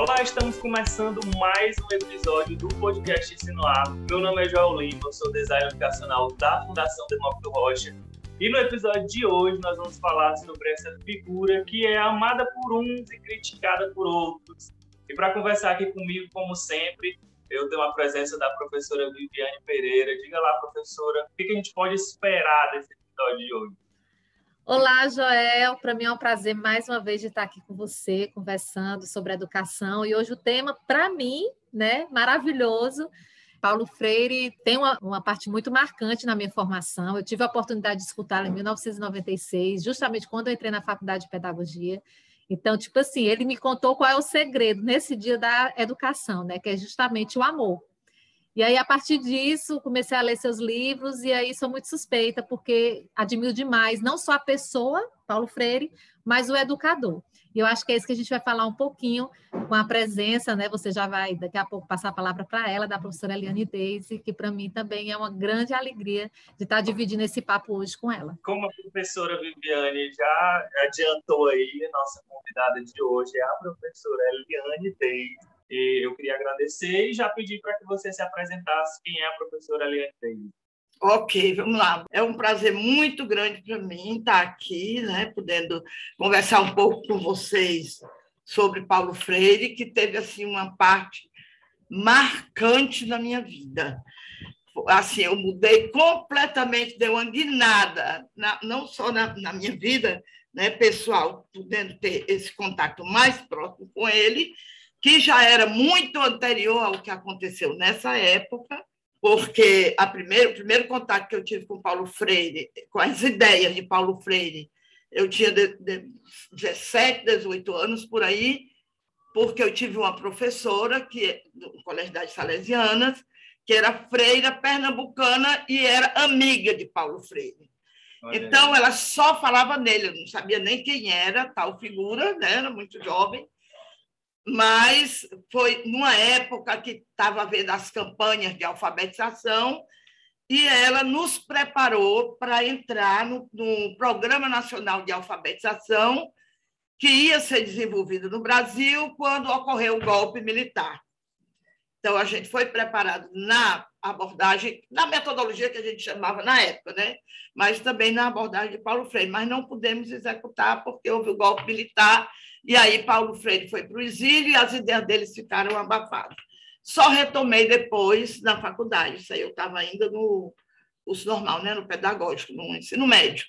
Olá, estamos começando mais um episódio do podcast Ensino A. Meu nome é Joel Lima, sou designer educacional da Fundação Demócrito Rocha. E no episódio de hoje nós vamos falar sobre essa figura que é amada por uns e criticada por outros. E para conversar aqui comigo, como sempre, eu tenho a presença da professora Viviane Pereira. Diga lá, professora, o que a gente pode esperar desse episódio de hoje? Olá, Joel. Para mim é um prazer mais uma vez de estar aqui com você, conversando sobre educação. E hoje o tema, para mim, né, maravilhoso. Paulo Freire tem uma, uma, parte muito marcante na minha formação. Eu tive a oportunidade de escutá-lo em 1996, justamente quando eu entrei na faculdade de pedagogia. Então, tipo assim, ele me contou qual é o segredo nesse dia da educação, né? Que é justamente o amor. E aí, a partir disso, comecei a ler seus livros, e aí sou muito suspeita, porque admiro demais não só a pessoa, Paulo Freire, mas o educador. E eu acho que é isso que a gente vai falar um pouquinho com a presença, né? Você já vai daqui a pouco passar a palavra para ela, da professora Eliane Deise, que para mim também é uma grande alegria de estar dividindo esse papo hoje com ela. Como a professora Viviane já adiantou aí, nossa convidada de hoje é a professora Eliane Deise eu queria agradecer e já pedir para que você se apresentasse quem é a professora Eliane Davis. Ok, vamos lá. É um prazer muito grande para mim estar aqui, né, podendo conversar um pouco com vocês sobre Paulo Freire, que teve assim uma parte marcante na minha vida. Assim, eu mudei completamente, deu uma guinada, na, não só na, na minha vida né, pessoal, podendo ter esse contato mais próximo com ele, que já era muito anterior ao que aconteceu nessa época, porque a primeiro, o primeiro contato que eu tive com Paulo Freire, com as ideias de Paulo Freire, eu tinha de, de 17, 18 anos por aí, porque eu tive uma professora que no Colégio das Salesianas, que era freira pernambucana e era amiga de Paulo Freire. Olha então, ela só falava nele, eu não sabia nem quem era tal figura, né? era muito jovem, mas foi numa época que estava havendo as campanhas de alfabetização e ela nos preparou para entrar no, no, Programa Nacional de Alfabetização que ia ser desenvolvido no Brasil quando ocorreu o golpe militar. Então, a gente foi preparado na abordagem, na metodologia que a gente chamava na época, né? mas também na abordagem de Paulo Freire, mas não pudemos executar porque houve o golpe militar e aí Paulo Freire foi para o exílio e as ideias deles ficaram abafadas. Só retomei depois na faculdade, isso aí eu estava ainda no curso normal, né? no pedagógico, no ensino médio.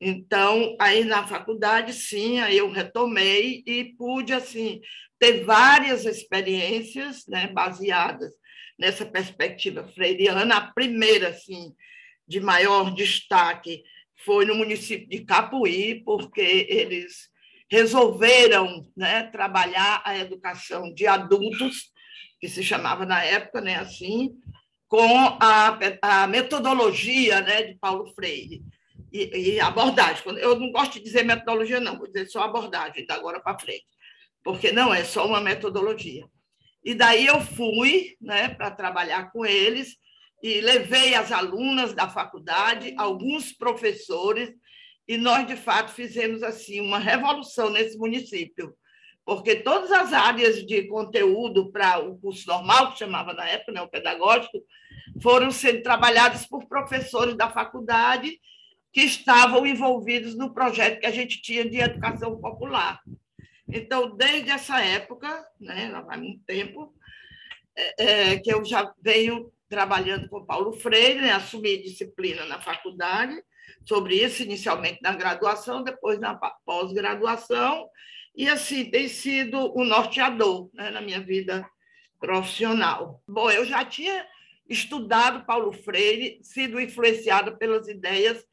Então, aí na faculdade, sim, aí eu retomei e pude, assim, ter várias experiências né, baseadas nessa perspectiva freiriana. A primeira, assim, de maior destaque foi no município de Capuí, porque eles resolveram né, trabalhar a educação de adultos, que se chamava na época né, assim, com a, a metodologia né, de Paulo Freire e, e abordagem. Eu não gosto de dizer metodologia, não, vou dizer só abordagem, da agora para frente, porque não é só uma metodologia. E daí eu fui né, para trabalhar com eles e levei as alunas da faculdade, alguns professores, e nós, de fato, fizemos assim uma revolução nesse município, porque todas as áreas de conteúdo para o curso normal, que chamava na época, né, o pedagógico, foram sendo trabalhadas por professores da faculdade que estavam envolvidos no projeto que a gente tinha de educação popular. Então, desde essa época, né, há muito tempo, é, é, que eu já venho trabalhando com Paulo Freire, né, assumi disciplina na faculdade, sobre isso, inicialmente na graduação, depois na pós-graduação, e assim tem sido o norteador né, na minha vida profissional. Bom, eu já tinha estudado Paulo Freire, sido influenciada pelas ideias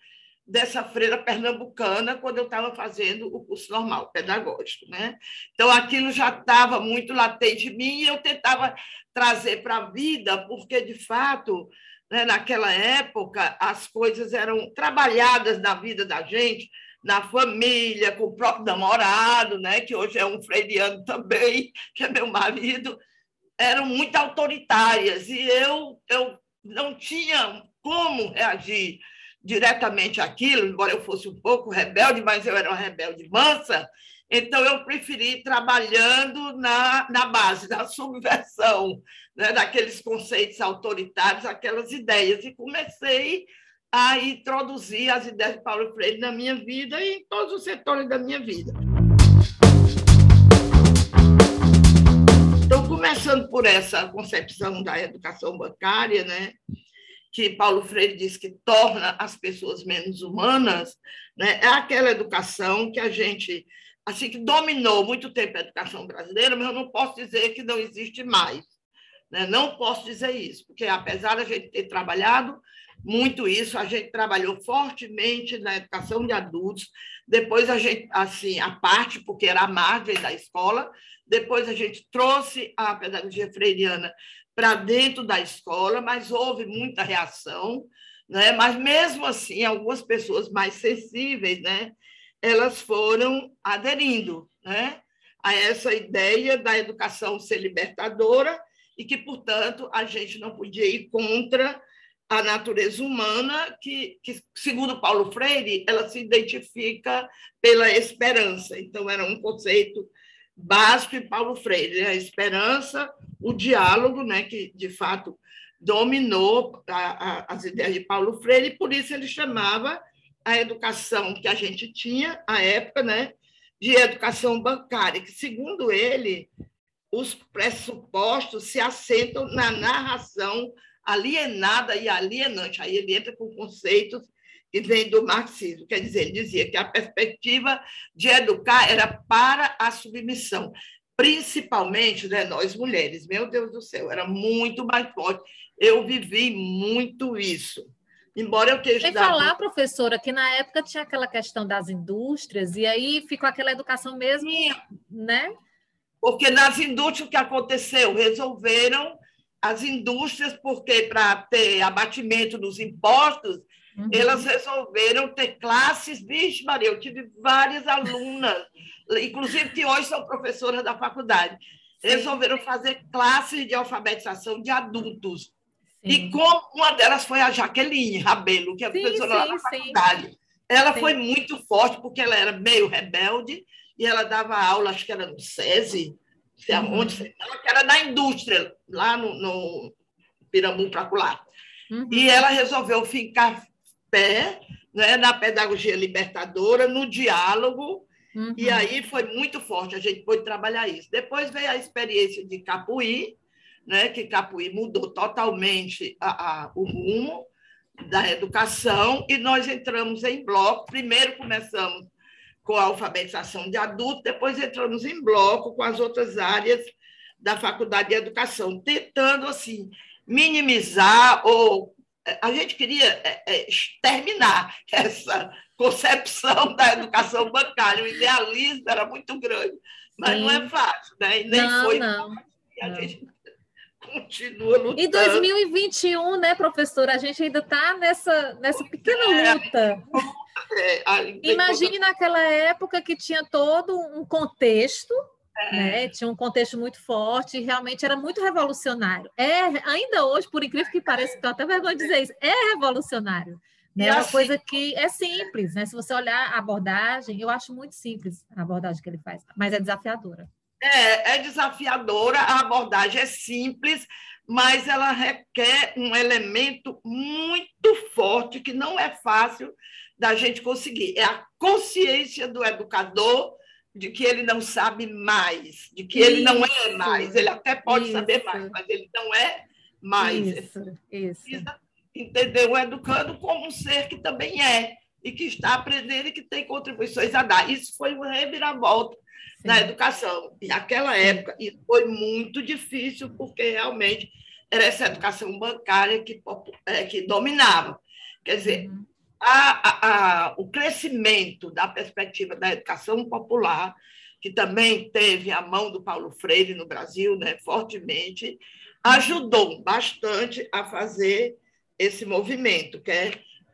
dessa freira pernambucana quando eu estava fazendo o curso normal pedagógico, né? Então aquilo já estava muito latente em mim e eu tentava trazer para a vida, porque de fato né? Naquela época, as coisas eram trabalhadas na vida da gente, na família, com o próprio namorado, né? que hoje é um freiriano também, que é meu marido, eram muito autoritárias. E eu, eu não tinha como reagir diretamente àquilo, embora eu fosse um pouco rebelde, mas eu era uma rebelde mansa, Então, eu preferi trabalhando na, na base, na subversão né, daqueles conceitos autoritários, aquelas ideias, e comecei a introduzir as ideias de Paulo Freire na minha vida e em todos os setores da minha vida. Então, começando por essa concepção da educação bancária, né, que Paulo Freire diz que torna as pessoas menos humanas, né, é aquela educação que a gente assim que dominou muito tempo a educação brasileira, mas eu não posso dizer que não existe mais. Né? Não posso dizer isso, porque apesar da gente ter trabalhado muito isso, a gente trabalhou fortemente na educação de adultos, depois a gente, assim, a parte, porque era a margem da escola, depois a gente trouxe a pedagogia freiriana para dentro da escola, mas houve muita reação, né? mas mesmo assim, algumas pessoas mais sensíveis, né? elas foram aderindo né? a essa ideia da educação ser libertadora e que, portanto, a gente não podia ir contra a natureza humana, que, que, segundo Paulo Freire, ela se identifica pela esperança. Então, era um conceito básico em Paulo Freire, né? a esperança, o diálogo, né? que, de fato, dominou a, a, as ideias de Paulo Freire, e por isso ele chamava a educação que a gente tinha à época, né, de educação bancária, que, segundo ele, os pressupostos se assentam na narração alienada e alienante. Aí ele entra com conceitos que vêm do marxismo. Quer dizer, ele dizia que a perspectiva de educar era para a submissão, principalmente né, nós mulheres. Meu Deus do céu, era muito mais forte. Eu vivi muito isso. Embora eu tenha Sem falar, professora, que na época tinha aquela questão das indústrias, e aí ficou aquela educação mesmo, Sim. né? Porque nas indústrias o que aconteceu? Resolveram as indústrias, porque para ter abatimento dos impostos, uhum. elas resolveram ter classes. Vixe, Maria, eu tive várias alunas, inclusive que hoje são professoras da faculdade. Sim. Resolveram fazer classes de alfabetização de adultos e como uma delas foi a Jaqueline Rabelo, que é professora sim, da faculdade. Ela sim. foi muito forte, porque ela era meio rebelde, e ela dava aula, acho que era no SESI, sei uhum. aonde, ela que era na indústria, lá no, no Pirambu Pracular. Uhum. E ela resolveu ficar pé né, na pedagogia libertadora, no diálogo, uhum. e aí foi muito forte, a gente pôde trabalhar isso. Depois veio a experiência de Capuí, né, que Capuí mudou totalmente a, a, o rumo da educação e nós entramos em bloco. Primeiro começamos com a alfabetização de adultos, depois entramos em bloco com as outras áreas da Faculdade de Educação, tentando assim minimizar ou a gente queria é, é, exterminar essa concepção da educação bancária. O idealismo era muito grande, mas Sim. não é fácil, né? E nem não, foi. Não. A gente continua lutando. Em 2021, né, professora, a gente ainda está nessa, nessa pequena é, luta. É, Imagine naquela época que tinha todo um contexto, é. né? Tinha um contexto muito forte, realmente era muito revolucionário. É, ainda hoje, por incrível que pareça, estou até vergonha de dizer isso, é revolucionário. Né? É uma assim, coisa que é simples, né? Se você olhar a abordagem, eu acho muito simples a abordagem que ele faz, mas é desafiadora. É, é desafiadora, a abordagem é simples, mas ela requer um elemento muito forte que não é fácil da gente conseguir. É a consciência do educador de que ele não sabe mais, de que isso, ele não é mais. Ele até pode isso. saber mais, mas ele não é mais. Isso, isso. Precisa entender o educando como um ser que também é e que está aprendendo e que tem contribuições a dar. Isso foi uma reviravolta Sim. na educação. E naquela época, isso foi muito difícil, porque realmente era essa educação bancária que, é, que dominava. Quer dizer, uhum. a, a, a, o crescimento da perspectiva da educação popular, que também teve a mão do Paulo Freire no Brasil, né, fortemente, ajudou bastante a fazer esse movimento, que é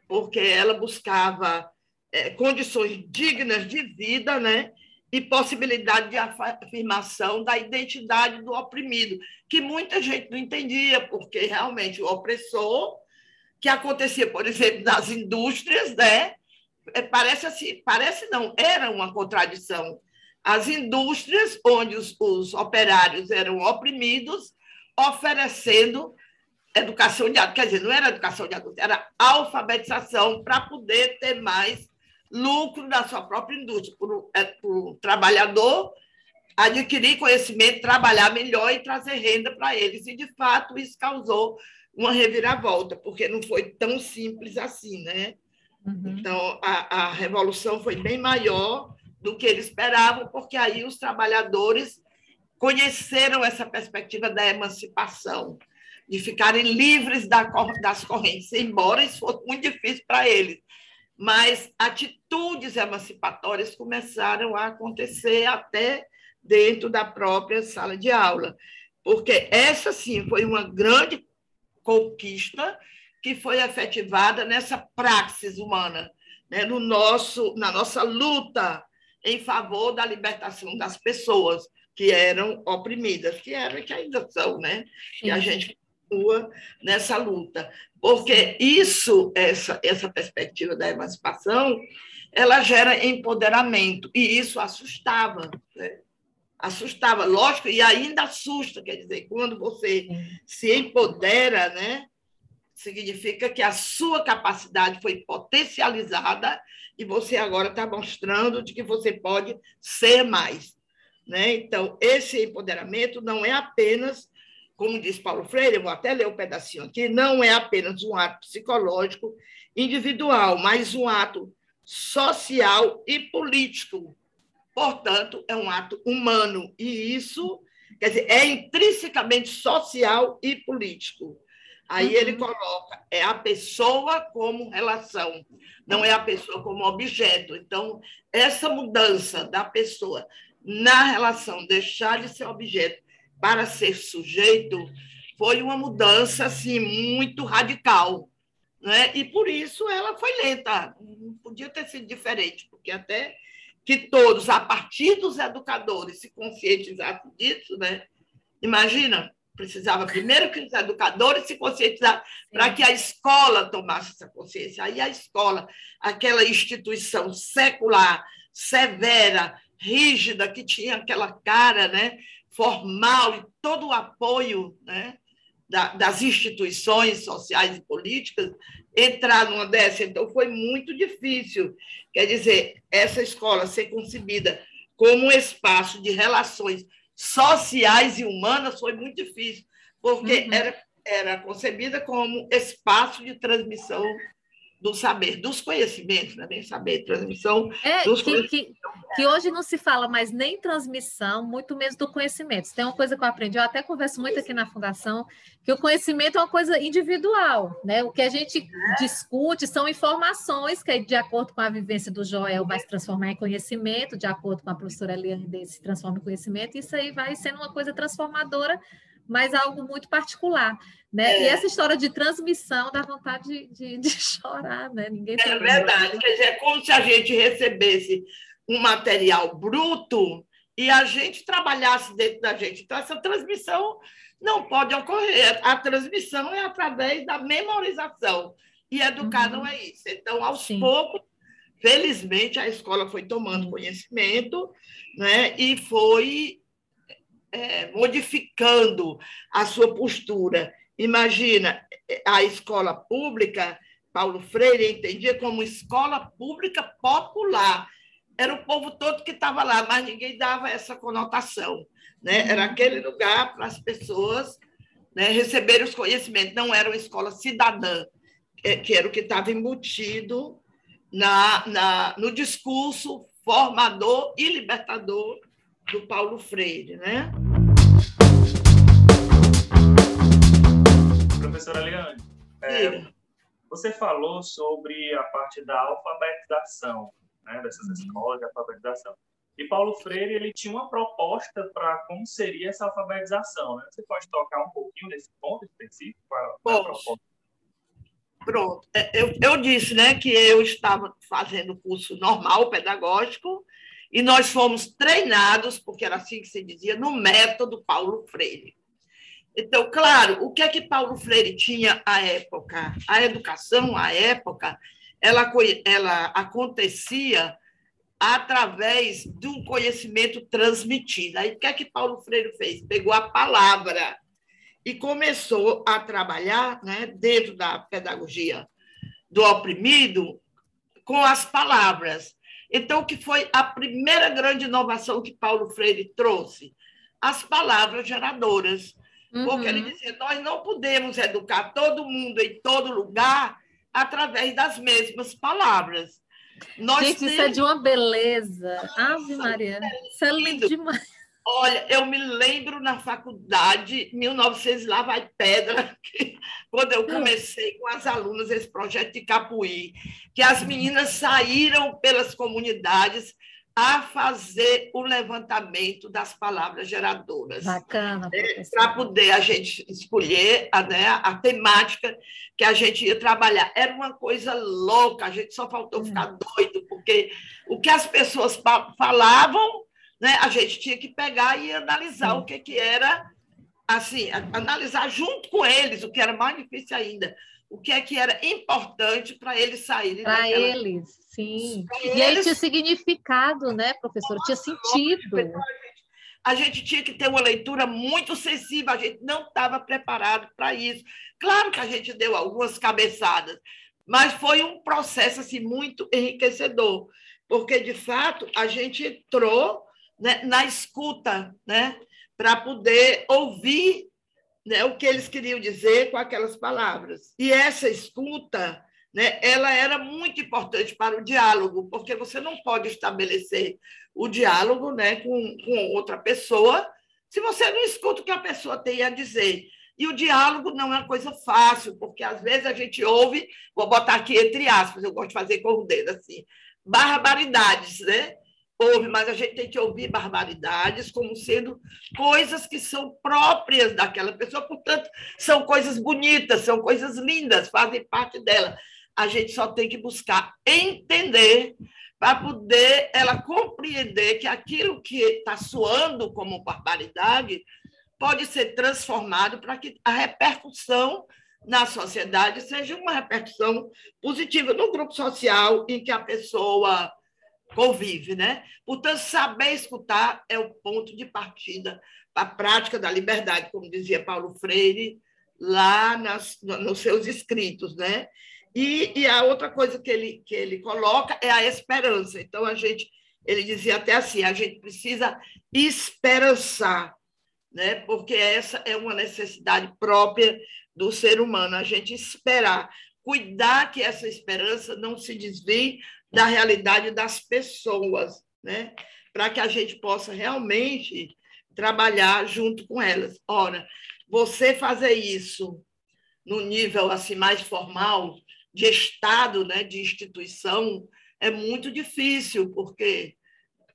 porque ela buscava é, condições dignas de vida, né? E possibilidade de afirmação da identidade do oprimido, que muita gente não entendia, porque realmente o opressor, que acontecia, por exemplo, nas indústrias, né? É, parece assim, parece não, era uma contradição. as indústrias, onde os, os operários eram oprimidos, oferecendo educação de adulto. Quer dizer, não era educação de adulto, era alfabetização para poder ter mais lucro na sua própria indústria, para o é, trabalhador adquirir conhecimento, trabalhar melhor e trazer renda para eles. E, de fato, isso causou uma reviravolta, porque não foi tão simples assim, né? Uhum. Então, a, a revolução foi bem maior do que eles esperavam, porque aí os trabalhadores conheceram essa perspectiva da emancipação, de ficarem livres das correntes, embora isso fosse muito difícil para eles. Mas atitudes emancipatórias começaram a acontecer até dentro da própria sala de aula, porque essa sim foi uma grande conquista que foi efetivada nessa praxis humana, né? no nosso, na nossa luta em favor da libertação das pessoas que eram oprimidas, que eram e que ainda são, né? E a gente nessa luta, porque isso, essa, essa perspectiva da emancipação, ela gera empoderamento, e isso assustava, né? assustava, lógico, e ainda assusta, quer dizer, quando você se empodera, né, significa que a sua capacidade foi potencializada e você agora está mostrando de que você pode ser mais. Né? Então, esse empoderamento não é apenas, como diz Paulo Freire, eu vou até ler um pedacinho aqui, não é apenas um ato psicológico individual, mas um ato social e político Portanto, é um ato humano, e isso quer dizer, é intrinsecamente social e político. Aí uhum. ele coloca, é a pessoa como relação, não é a pessoa como objeto. Então, essa mudança da pessoa na relação, deixar de ser objeto para ser sujeito, foi uma mudança assim muito radical, né? E por isso ela foi lenta, não podia ter sido diferente, porque até que todos, a partir dos educadores, se conscientizassem disso, né? Imagina, precisava primeiro que os educadores se conscientizassem para que a escola tomasse essa consciência. Aí a escola, aquela instituição secular, severa, rígida, que tinha aquela cara né, formal e todo o apoio né, das instituições sociais e políticas, entrar numa dessa. Então, foi muito difícil. Quer dizer, essa escola ser concebida como um espaço de relações sociais e humanas foi muito difícil, porque uhum. era, era concebida como espaço de transmissão do saber, dos conhecimentos, né? nem saber, transmissão é, dos que, que, que, hoje não se fala mais nem transmissão, muito menos do conhecimento. Tem uma coisa que eu aprendi, eu até converso muito aqui na Fundação, que o conhecimento é uma coisa individual, né? O que a gente discute são informações que, de acordo com a vivência do Joel, vai se transformar em conhecimento, de acordo com a professora Eliane, se transforma em conhecimento, e isso aí vai sendo uma coisa transformadora mas algo muito particular. Né? É. E essa história de transmissão dá vontade de, de, de chorar, né? Ninguém é verdade, quer dizer, é como se a gente recebesse um material bruto e a gente trabalhasse dentro da gente. Então, essa transmissão não pode ocorrer. A transmissão é através da memorização. E educar uhum. não é isso. Então, aos Sim. poucos, felizmente, a escola foi tomando conhecimento né? e foi é, modificando a sua postura. Imagina, a escola pública, Paulo Freire entendia como escola pública popular. Era o povo todo que estava lá, mas ninguém dava essa conotação. Né? Era aquele lugar para as pessoas né, receberem os conhecimentos, não era uma escola cidadã, que era o que estava embutido na, na, no discurso formador e libertador do Paulo Freire, né? Você falou sobre a parte da alfabetização, né, dessas uhum. escolas de alfabetização. E Paulo Freire ele tinha uma proposta para como seria essa alfabetização. Né? Você pode tocar um pouquinho nesse ponto específico? Posso. Pronto. É, eu, eu disse né, que eu estava fazendo curso normal, pedagógico, e nós fomos treinados, porque era assim que se dizia, no método Paulo Freire. Então, claro, o que é que Paulo Freire tinha à época? A educação, à época, ela, ela acontecia através do conhecimento transmitido. Aí, o que é que Paulo Freire fez? Pegou a palavra e começou a trabalhar né, dentro da pedagogia do oprimido com as palavras. Então, o que foi a primeira grande inovação que Paulo Freire trouxe? As palavras geradoras. Uhum. Porque ele dizia: nós não podemos educar todo mundo em todo lugar através das mesmas palavras. Nós Gente, temos... isso é de uma beleza. Ave Maria, isso é lindo demais. Olha, eu me lembro na faculdade, 1900, lá vai pedra, que, quando eu comecei com as alunas esse projeto de Capuí, que as meninas saíram pelas comunidades a fazer o levantamento das palavras geradoras. Bacana. É, Para poder a gente escolher a, né, a temática que a gente ia trabalhar. Era uma coisa louca, a gente só faltou ficar hum. doido, porque o que as pessoas falavam, né, a gente tinha que pegar e analisar Sim. o que, que era, assim, analisar junto com eles, o que era mais difícil ainda o que é que era importante para eles saírem Para daquela... eles, sim. Pra e eles... aí tinha significado, né, professor? Tinha sentido. A gente tinha que ter uma leitura muito sensível, a gente não estava preparado para isso. Claro que a gente deu algumas cabeçadas, mas foi um processo assim, muito enriquecedor, porque, de fato, a gente entrou né, na escuta, né, para poder ouvir né, o que eles queriam dizer com aquelas palavras. E essa escuta, né, ela era muito importante para o diálogo, porque você não pode estabelecer o diálogo né, com, com outra pessoa se você não escuta o que a pessoa tem a dizer. E o diálogo não é uma coisa fácil, porque às vezes a gente ouve, vou botar aqui entre aspas, eu gosto de fazer com o dedo assim, barbaridades, né? Ouve, mas a gente tem que ouvir barbaridades como sendo coisas que são próprias daquela pessoa, portanto, são coisas bonitas, são coisas lindas, fazem parte dela. A gente só tem que buscar entender para poder ela compreender que aquilo que está soando como barbaridade pode ser transformado para que a repercussão na sociedade seja uma repercussão positiva no grupo social em que a pessoa convive, né? Portanto, saber escutar é o ponto de partida para a prática da liberdade, como dizia Paulo Freire lá nas, nos seus escritos, né? E, e, a outra coisa que ele, que ele coloca é a esperança. Então, a gente, ele dizia até assim, a gente precisa esperançar, né? porque essa é uma necessidade própria do ser humano, a gente esperar, cuidar que essa esperança não se desvie da realidade das pessoas, né? para que a gente possa realmente trabalhar junto com elas. Ora, você fazer isso no nível assim mais formal, de Estado, né, de instituição, é muito difícil, porque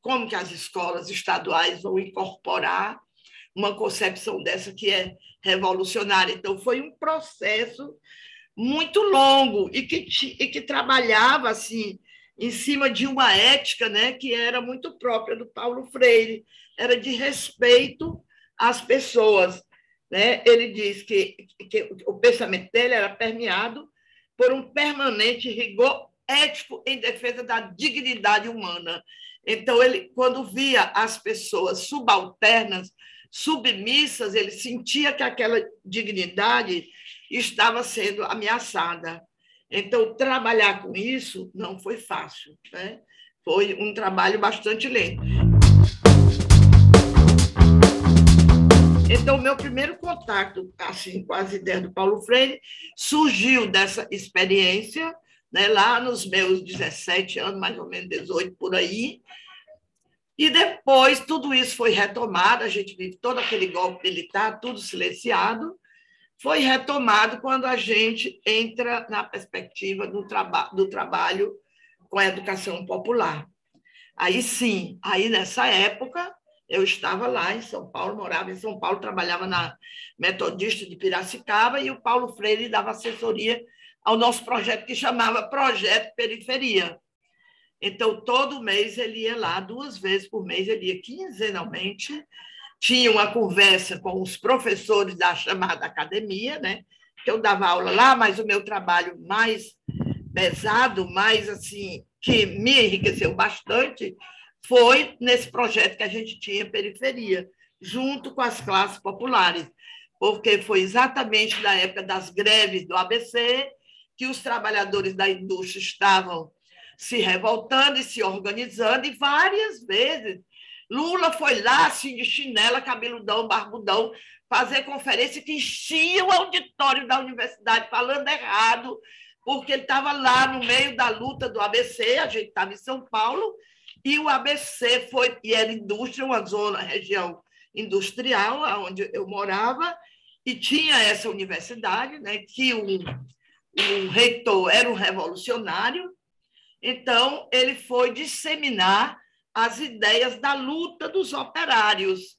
como que as escolas estaduais vão incorporar uma concepção dessa que é revolucionária? Então, foi um processo muito longo e que, e que trabalhava assim em cima de uma ética né, que era muito própria do Paulo Freire, era de respeito às pessoas. Né? Ele diz que, que o pensamento dele era permeado por um permanente rigor ético em defesa da dignidade humana. Então, ele, quando via as pessoas subalternas, submissas, ele sentia que aquela dignidade estava sendo ameaçada. Então, trabalhar com isso não foi fácil, né? foi um trabalho bastante lento. Então, meu primeiro contato assim, com as ideias do Paulo Freire surgiu dessa experiência, né, lá nos meus 17 anos, mais ou menos 18 por aí. E depois tudo isso foi retomado, a gente vive todo aquele golpe militar, tudo silenciado, foi retomado quando a gente entra na perspectiva do, traba do trabalho com a educação popular. Aí sim, aí nessa época eu estava lá em São Paulo, morava em São Paulo, trabalhava na Metodista de Piracicaba e o Paulo Freire dava assessoria ao nosso projeto que chamava Projeto Periferia. Então, todo mês ele ia lá, duas vezes por mês, ele ia quinzenalmente, tinha uma conversa com os professores da chamada academia, né? Eu dava aula lá, mas o meu trabalho mais pesado, mais assim que me enriqueceu bastante foi nesse projeto que a gente tinha periferia, junto com as classes populares, porque foi exatamente na época das greves do ABC que os trabalhadores da indústria estavam se revoltando e se organizando, e várias vezes Lula foi lá, assim, de chinela, cabeludão, barbudão, fazer conferência que enchia o auditório da universidade falando errado, porque ele estava lá no meio da luta do ABC, a gente estava em São Paulo, e o ABC foi, e era indústria, uma zona, região industrial, onde eu morava, e tinha essa universidade, né, que o, o reitor era um revolucionário, então ele foi disseminar as ideias da luta dos operários,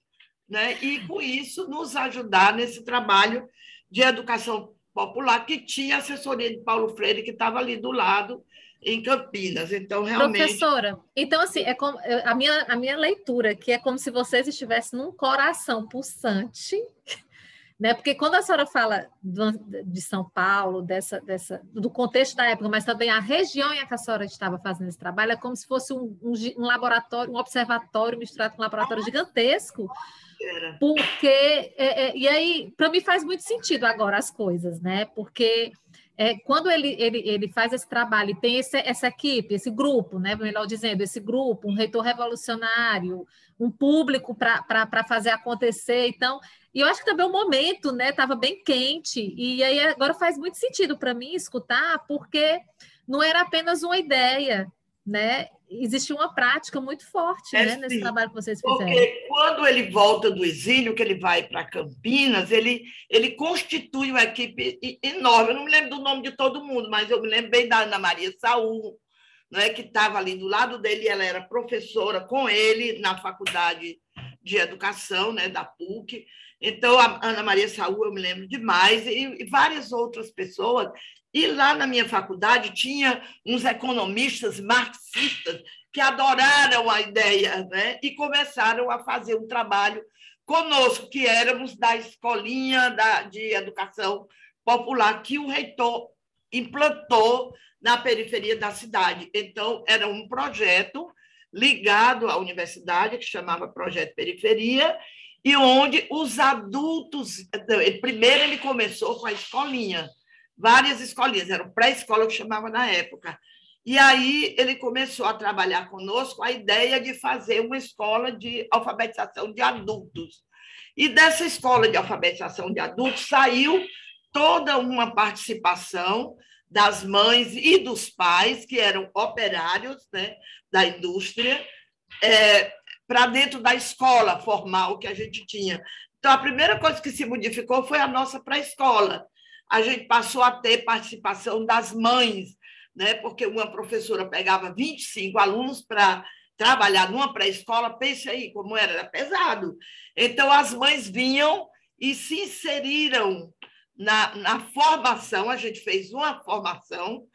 né, e com isso nos ajudar nesse trabalho de educação popular que tinha assessoria de Paulo Freire, que estava ali do lado, em Campinas. Então, realmente. Professora, então, assim, é como, a, minha, a minha leitura, que é como se vocês estivessem num coração pulsante, né? Porque quando a senhora fala de São Paulo, dessa, dessa, do contexto da época, mas também a região em que a senhora estava fazendo esse trabalho, é como se fosse um, um, um laboratório, um observatório misturado com um laboratório gigantesco. Porque, é, é, e aí, para mim faz muito sentido agora as coisas, né? Porque é, quando ele, ele, ele faz esse trabalho e tem esse, essa equipe, esse grupo, né, melhor dizendo, esse grupo, um reitor revolucionário, um público para fazer acontecer, então, e eu acho que também o momento estava né, bem quente, e aí agora faz muito sentido para mim escutar, porque não era apenas uma ideia, né? Existe uma prática muito forte é, né, nesse trabalho que vocês fizeram. Porque quando ele volta do exílio, que ele vai para Campinas, ele, ele constitui uma equipe enorme. Eu não me lembro do nome de todo mundo, mas eu me lembro bem da Ana Maria Saúl, né, que estava ali do lado dele, ela era professora com ele na faculdade de educação né, da PUC. Então, a Ana Maria Saúl, eu me lembro demais, e, e várias outras pessoas e lá na minha faculdade tinha uns economistas marxistas que adoraram a ideia né? e começaram a fazer um trabalho conosco, que éramos da escolinha da, de educação popular que o reitor implantou na periferia da cidade. Então, era um projeto ligado à universidade, que chamava Projeto Periferia, e onde os adultos. Primeiro, ele começou com a escolinha várias escolinhas, era pré-escola que chamava na época. E aí ele começou a trabalhar conosco a ideia de fazer uma escola de alfabetização de adultos. E dessa escola de alfabetização de adultos saiu toda uma participação das mães e dos pais, que eram operários né, da indústria, é, para dentro da escola formal que a gente tinha. Então, a primeira coisa que se modificou foi a nossa pré-escola, a gente passou a ter participação das mães, né? porque uma professora pegava 25 alunos para trabalhar numa pré-escola, pense aí como era, era pesado. Então, as mães vinham e se inseriram na, na formação, a gente fez uma formação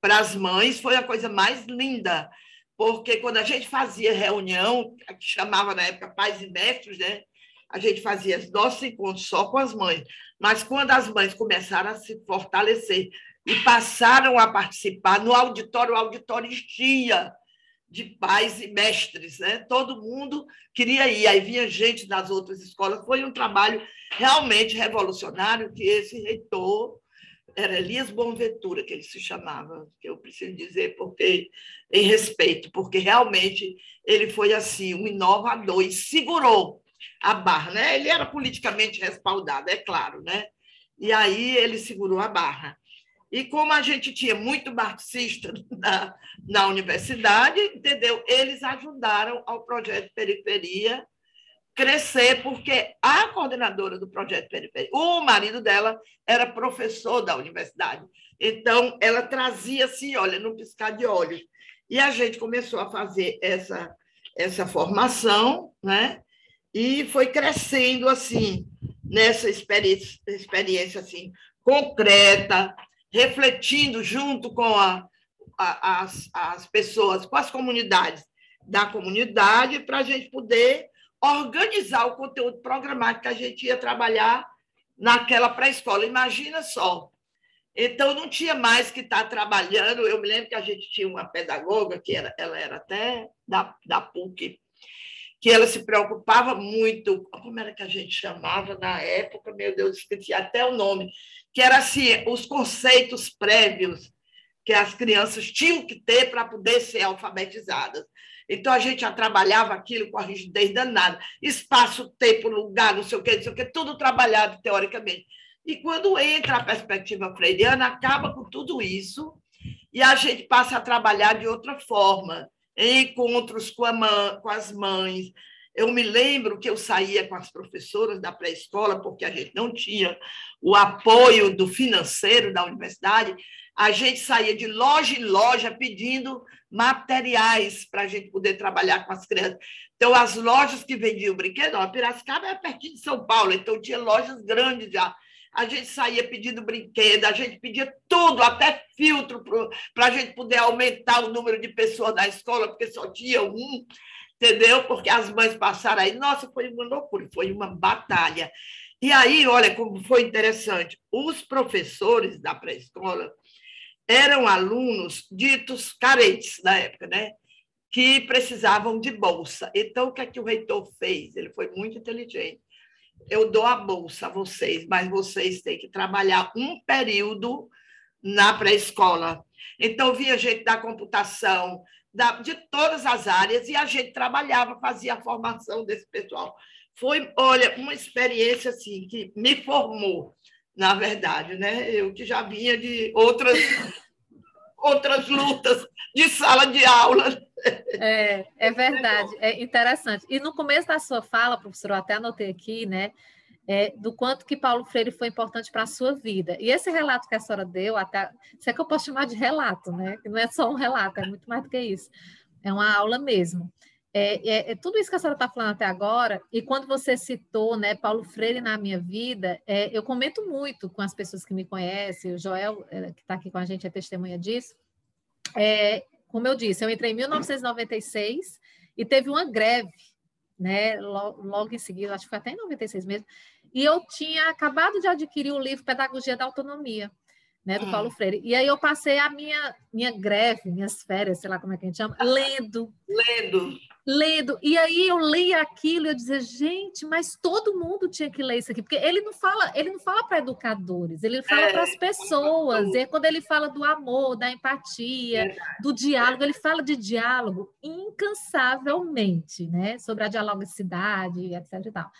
para as mães, foi a coisa mais linda, porque quando a gente fazia reunião, que chamava na época pais e mestres, né? A gente fazia os nossos encontros só com as mães. Mas quando as mães começaram a se fortalecer e passaram a participar no auditório, o auditório enchia de pais e mestres, né? Todo mundo queria ir, aí vinha gente das outras escolas. Foi um trabalho realmente revolucionário que esse reitor era Elias Bonventura que ele se chamava, que eu preciso dizer porque em respeito, porque realmente ele foi assim um inovador e segurou a barra, né? Ele era politicamente respaldado, é claro, né? E aí ele segurou a barra. E como a gente tinha muito marxista na, na universidade, entendeu? Eles ajudaram ao projeto Periferia crescer, porque a coordenadora do projeto Periferia, o marido dela era professor da universidade. Então, ela trazia assim, olha, no piscar de olhos. E a gente começou a fazer essa, essa formação, né? E foi crescendo assim nessa experiência, experiência assim concreta, refletindo junto com a, a, as, as pessoas, com as comunidades da comunidade, para a gente poder organizar o conteúdo programático que a gente ia trabalhar naquela pré-escola. Imagina só, Então, não tinha mais que estar trabalhando. Eu me lembro que a gente tinha uma pedagoga, que era, ela era até da, da PUC, que ela se preocupava muito, como era que a gente chamava na época, meu Deus, esqueci até o nome, que era assim, os conceitos prévios que as crianças tinham que ter para poder ser alfabetizadas. Então, a gente já trabalhava aquilo com a rigidez danada. Espaço, tempo, lugar, não sei o quê, não sei o quê, tudo trabalhado teoricamente. E quando entra a perspectiva freiriana, acaba com tudo isso e a gente passa a trabalhar de outra forma, encontros com, mãe, com as mães. Eu me lembro que eu saía com as professoras da pré-escola, porque a gente não tinha o apoio do financeiro da universidade, a gente saía de loja em loja pedindo materiais para a gente poder trabalhar com as crianças. Então, as lojas que vendiam brinquedos, a Piracicaba é pertinho de São Paulo, então tinha lojas grandes já a gente saía pedindo brinquedo, a gente pedia tudo, até filtro, para a gente poder aumentar o número de pessoas na escola, porque só tinha um, entendeu? Porque as mães passaram aí. Nossa, foi uma loucura, foi uma batalha. E aí, olha como foi interessante: os professores da pré-escola eram alunos ditos carentes na época, né? Que precisavam de bolsa. Então, o que é que o reitor fez? Ele foi muito inteligente eu dou a bolsa a vocês, mas vocês têm que trabalhar um período na pré-escola. Então, via gente da computação, da, de todas as áreas, e a gente trabalhava, fazia a formação desse pessoal. Foi, olha, uma experiência assim que me formou, na verdade, né? Eu que já vinha de outras outras lutas de sala de aula. É, é verdade, é interessante. E no começo da sua fala, professor, eu até anotei aqui, né? É, do quanto que Paulo Freire foi importante para a sua vida. E esse relato que a senhora deu, até, isso é que eu posso chamar de relato, né? Que não é só um relato, é muito mais do que isso. É uma aula mesmo. É, é, é, tudo isso que a senhora está falando até agora, e quando você citou né, Paulo Freire na minha vida, é, eu comento muito com as pessoas que me conhecem, o Joel, é, que está aqui com a gente, é testemunha disso. Como eu disse, eu entrei em 1996 e teve uma greve, né, logo, logo em seguida, acho que foi até em 96 mesmo, e eu tinha acabado de adquirir o livro Pedagogia da Autonomia né, do hum. Paulo Freire. E aí eu passei a minha, minha greve, minhas férias, sei lá como é que a gente chama, lendo. Lendo. Lendo. E aí eu lia aquilo e eu dizia, gente, mas todo mundo tinha que ler isso aqui, porque ele não fala, ele não fala para educadores, ele fala é, para as pessoas. E quando ele fala do amor, da empatia, é. do diálogo, ele fala de diálogo incansavelmente, né, sobre a dialogicidade, etc e tal.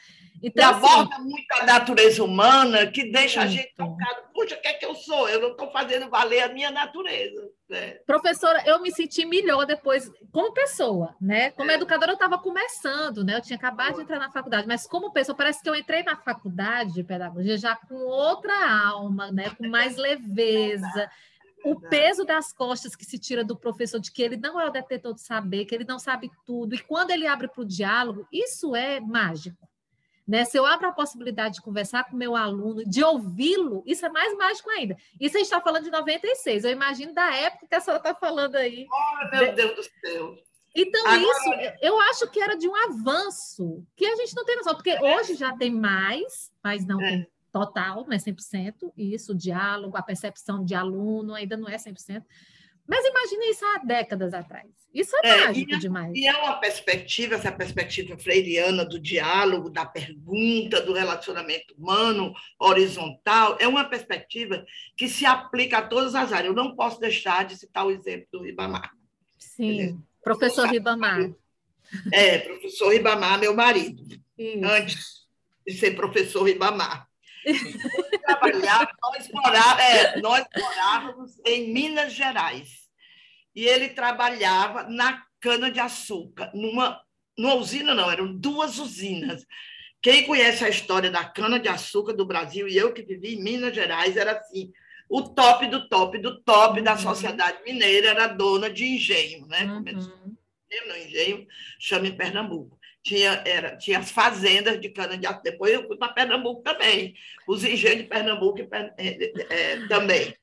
Então, e aborda assim, muito a natureza humana, que deixa muito. a gente tocado. Puxa, o que é que eu sou? Eu não estou fazendo valer a minha natureza. Né? Professora, eu me senti melhor depois, como pessoa, né? Como é. educadora, eu estava começando, né? Eu tinha acabado de entrar na faculdade, mas como pessoa, parece que eu entrei na faculdade de pedagogia já com outra alma, né? Com mais leveza. O peso das costas que se tira do professor de que ele não é o detetor de saber, que ele não sabe tudo, e quando ele abre para o diálogo, isso é mágico. Né? Se eu abro a possibilidade de conversar com meu aluno, de ouvi-lo, isso é mais mágico ainda. Isso a gente está falando de 96. Eu imagino da época que a senhora está falando aí. Oh, meu Deus do céu! Então, Agora... isso, eu acho que era de um avanço, que a gente não tem noção, porque hoje já tem mais, mas não é. total, não é 100%, isso, o diálogo, a percepção de aluno ainda não é 100%. Mas imagine isso há décadas atrás. Isso é, é mágico e, é, demais. E é uma perspectiva, essa perspectiva freiriana do diálogo, da pergunta, do relacionamento humano, horizontal, é uma perspectiva que se aplica a todas as áreas. Eu não posso deixar de citar o exemplo do Ribamar. Sim, professor Ribamar. É, professor Ribamar, meu marido. Isso. Antes de ser professor Ribamar. Trabalhava, nós, morava, é, nós morávamos em Minas Gerais e ele trabalhava na cana-de-açúcar, numa, numa usina, não, eram duas usinas. Quem conhece a história da cana-de-açúcar do Brasil, e eu que vivi em Minas Gerais, era assim: o top do top do top uhum. da sociedade mineira era dona de engenho, né? Uhum. no engenho, chama em Pernambuco. Tinha, era, tinha as fazendas de cana-de-açúcar. Depois eu fui para Pernambuco também, os engenhos de Pernambuco é, é, também.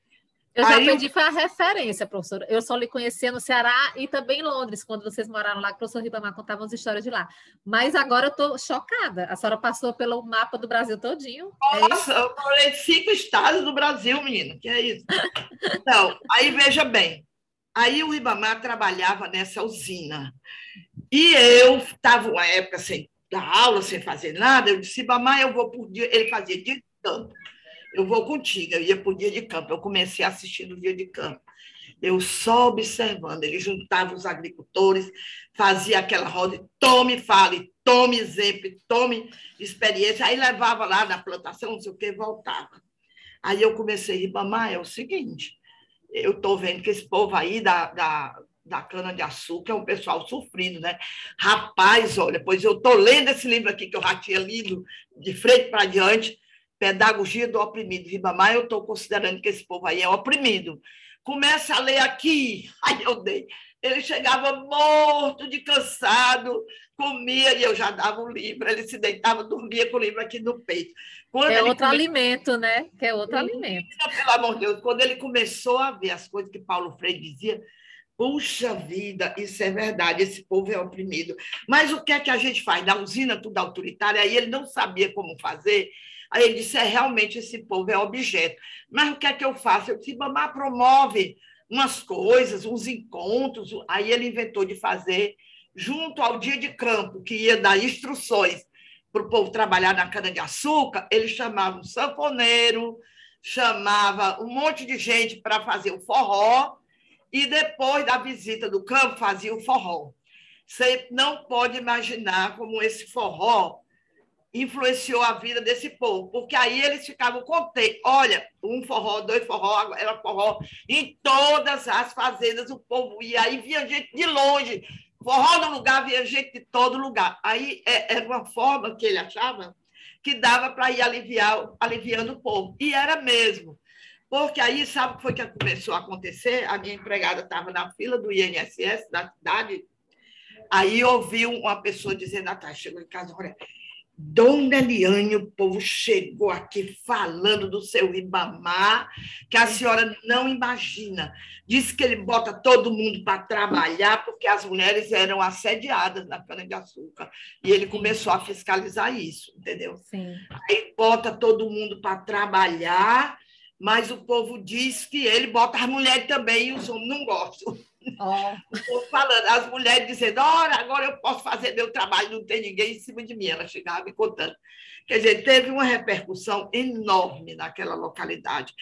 Eu já Aí, foi a referência, professora. Eu só lhe conhecia no Ceará e também em Londres, quando vocês moraram lá, que o professor Ribamar contava as histórias de lá. Mas agora eu estou chocada. A senhora passou pelo mapa do Brasil todinho. É Nossa, é eu falei cinco estados do Brasil, menina. Que é isso? Então, aí veja bem. Aí o Ribamar trabalhava nessa usina. E eu estava uma época sem dar aula, sem fazer nada. Eu disse, Ribamar, eu vou por dia. Ele fazia de tanto eu vou contigo. Eu ia o dia de campo. Eu comecei a assistir no dia de campo. Eu só observando. Ele juntava os agricultores, fazia aquela roda, tome, fale, tome exemplo, tome experiência. Aí levava lá na plantação, não sei o que, voltava. Aí eu comecei, Ribamar, é o seguinte, eu estou vendo que esse povo aí da, da, da cana-de-açúcar é um pessoal sofrido, né? Rapaz, olha, pois eu estou lendo esse livro aqui que eu já tinha lido de frente para diante, Pedagogia do Oprimido, Ribamar, eu estou considerando que esse povo aí é oprimido. Começa a ler aqui. Aí eu dei. Ele chegava morto de cansado, comia e eu já dava o livro. Ele se deitava, dormia com o livro aqui no peito. Quando é outro come... alimento, né? Que é outro alimento. Pelo amor de Deus, quando ele começou a ver as coisas que Paulo Freire dizia, Puxa vida, isso é verdade, esse povo é oprimido. Mas o que é que a gente faz? Na usina tudo autoritária, aí ele não sabia como fazer, Aí ele disse: é realmente esse povo é objeto. Mas o que é que eu faço? Eu disse: Mamá promove umas coisas, uns encontros. Aí ele inventou de fazer, junto ao dia de campo, que ia dar instruções para o povo trabalhar na cana-de-açúcar, ele chamava um sanfoneiro, chamava um monte de gente para fazer o forró, e depois da visita do campo fazia o forró. Você não pode imaginar como esse forró influenciou a vida desse povo, porque aí eles ficavam contentes. Olha, um forró, dois forró, era forró em todas as fazendas, o povo ia, aí via gente de longe, forró no lugar, via gente de todo lugar. Aí é, era uma forma que ele achava que dava para ir aliviar, aliviando o povo. E era mesmo. Porque aí, sabe o que foi que começou a acontecer? A minha empregada estava na fila do INSS da cidade, aí ouviu uma pessoa dizendo, ah, tá, chegou em casa, olha, Dona Eliane, o povo chegou aqui falando do seu Ribamar, que a senhora não imagina. Disse que ele bota todo mundo para trabalhar, porque as mulheres eram assediadas na cana-de-açúcar. E ele começou a fiscalizar isso, entendeu? Sim. Aí bota todo mundo para trabalhar, mas o povo diz que ele bota as mulheres também e os homens não gostam. Oh. falando, as mulheres dizendo, olha, agora eu posso fazer meu trabalho, não tem ninguém em cima de mim. Ela chegava me contando. Quer dizer, teve uma repercussão enorme naquela localidade.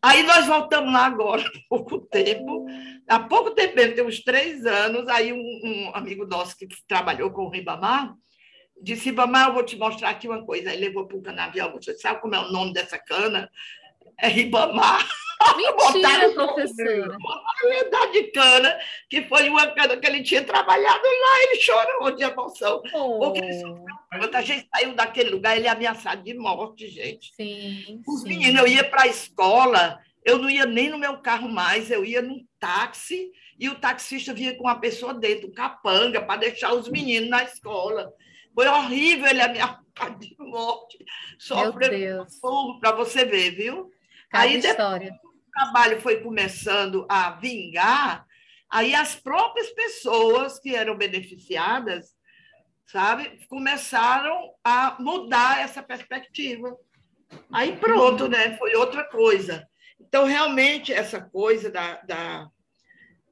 Aí nós voltamos lá agora, há pouco tempo, há pouco tempo mesmo, tem uns três anos, aí um, um amigo nosso que trabalhou com o Ribamar, disse, Ribamar, eu vou te mostrar aqui uma coisa. Aí levou para o canavial, você sabe como é o nome dessa cana? É Ribamar. Mentira, professora. Uma de cana, que foi uma cana que ele tinha trabalhado lá, ele chorou de emoção. Oh. Porque quando a gente saiu daquele lugar, ele é ameaçado de morte, gente. Sim, Os sim. meninos, eu ia para a escola, eu não ia nem no meu carro mais, eu ia num táxi, e o taxista vinha com uma pessoa dentro, um capanga, para deixar os meninos na escola. Foi horrível ele ameaçado de morte. Sofreu para você ver, viu? Cada Aí, história. Depois, trabalho foi começando a vingar, aí as próprias pessoas que eram beneficiadas, sabe, começaram a mudar essa perspectiva. Aí pronto, né? Foi outra coisa. Então, realmente, essa coisa da, da,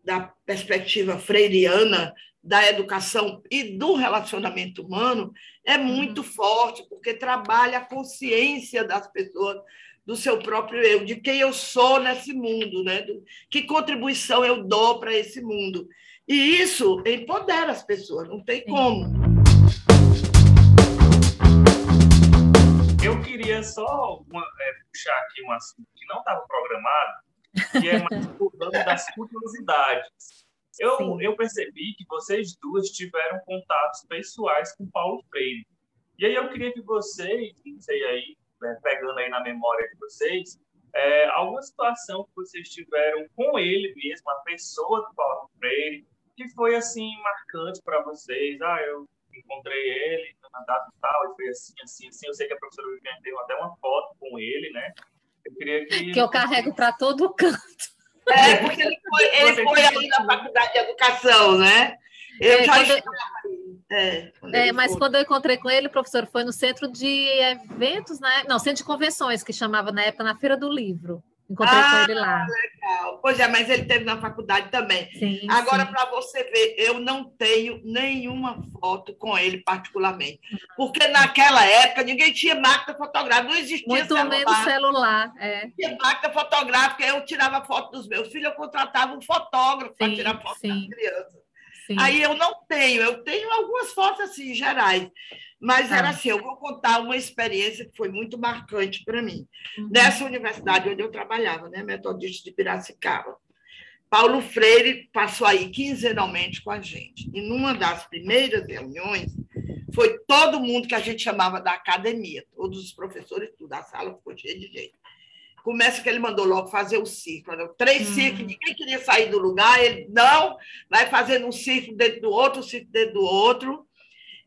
da perspectiva freiriana da educação e do relacionamento humano é muito uhum. forte, porque trabalha a consciência das pessoas do seu próprio eu, de quem eu sou nesse mundo, né? que contribuição eu dou para esse mundo. E isso empodera as pessoas, não tem como. Eu queria só uma, é, puxar aqui um assunto que não estava programado, que é mais o das curiosidades. Eu, eu percebi que vocês duas tiveram contatos pessoais com Paulo Freire. E aí eu queria que vocês, não sei aí, né, pegando aí na memória de vocês, é, alguma situação que vocês tiveram com ele mesmo, a pessoa do Paulo Freire, que foi assim marcante para vocês. Ah, eu encontrei ele na data tal e foi assim, assim, assim. Eu sei que a professora Viviane deu até uma foto com ele, né? Eu que... que eu carrego para todo canto. É, porque ele foi, ele foi ali na faculdade de educação, né? Eu é, já estava é, é, mas quando eu encontrei com ele, professor, foi no centro de eventos, né? Não, centro de convenções, que chamava na época na Feira do Livro. Encontrei ah, com ele lá. Legal. Pois é, mas ele teve na faculdade também. Sim, Agora, para você ver, eu não tenho nenhuma foto com ele particularmente. Porque naquela época ninguém tinha máquina fotográfica, não existia Muito celular. menos celular. É. Tinha máquina fotográfica, eu tirava foto dos meus filhos, eu contratava um fotógrafo para tirar foto sim. das crianças. Sim. Aí eu não tenho, eu tenho algumas fotos assim, gerais. Mas era ah. assim, eu vou contar uma experiência que foi muito marcante para mim. Uhum. Nessa universidade onde eu trabalhava, né, Metodista de Piracicaba. Paulo Freire passou aí quinzenalmente com a gente. E numa das primeiras reuniões, foi todo mundo que a gente chamava da academia, todos os professores, tudo, a sala ficou cheia de gente. Começa que ele mandou logo fazer o círculo. Né? Três uhum. círculos, ninguém queria sair do lugar, ele não, vai fazendo um círculo dentro do outro, um círculo dentro do outro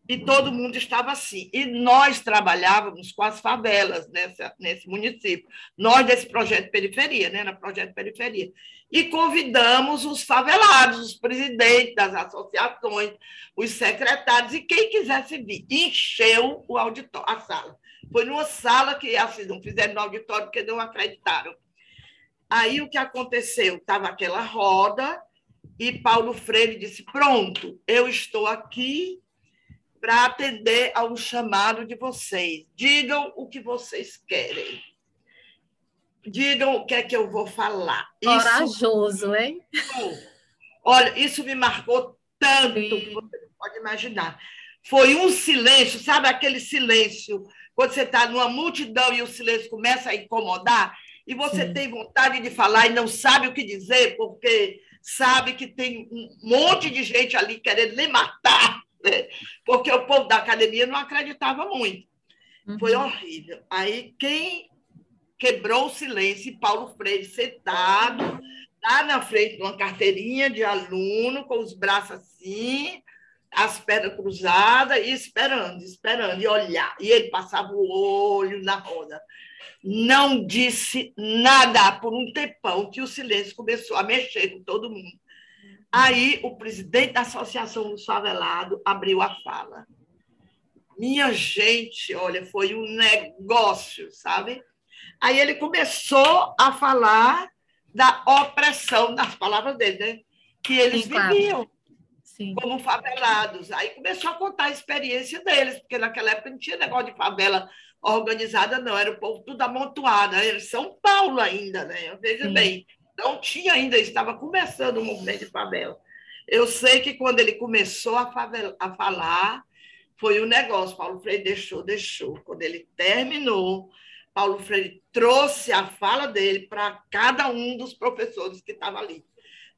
e todo mundo estava assim. E nós trabalhávamos com as favelas nessa, nesse município. Nós, desse projeto Periferia, né, na Projeto Periferia. E convidamos os favelados, os presidentes das associações, os secretários, e quem quisesse vir. Encheu o auditório, a sala. Foi numa sala que assim, não fizeram no auditório porque não acreditaram. Aí o que aconteceu? Estava aquela roda e Paulo Freire disse: Pronto, eu estou aqui para atender ao chamado de vocês. Digam o que vocês querem. Digam o que é que eu vou falar. Corajoso, isso, hein? Olha, isso me marcou tanto Sim. que você não pode imaginar. Foi um silêncio, sabe aquele silêncio, quando você está numa multidão e o silêncio começa a incomodar, e você Sim. tem vontade de falar e não sabe o que dizer, porque sabe que tem um monte de gente ali querendo lhe matar né? porque o povo da academia não acreditava muito. Uhum. Foi horrível. Aí quem quebrou o silêncio, Paulo Freire sentado, lá na frente de uma carteirinha de aluno, com os braços assim, as pernas cruzadas e esperando, esperando, e olhar. E ele passava o olho na roda. Não disse nada por um tempão que o silêncio começou a mexer com todo mundo. Aí o presidente da Associação dos Favelados abriu a fala. Minha gente, olha, foi um negócio, sabe? Aí ele começou a falar da opressão, nas palavras dele, né? Que eles Sim, viviam Sim. como favelados. Aí começou a contar a experiência deles, porque naquela época não tinha negócio de favela organizada, não, era o povo tudo amontoado. Era São Paulo ainda, né? Veja Sim. bem, não tinha ainda, estava começando o movimento de favela. Eu sei que quando ele começou a, favela, a falar, foi um negócio. Paulo Freire deixou, deixou. Quando ele terminou, Paulo Freire trouxe a fala dele para cada um dos professores que estava ali.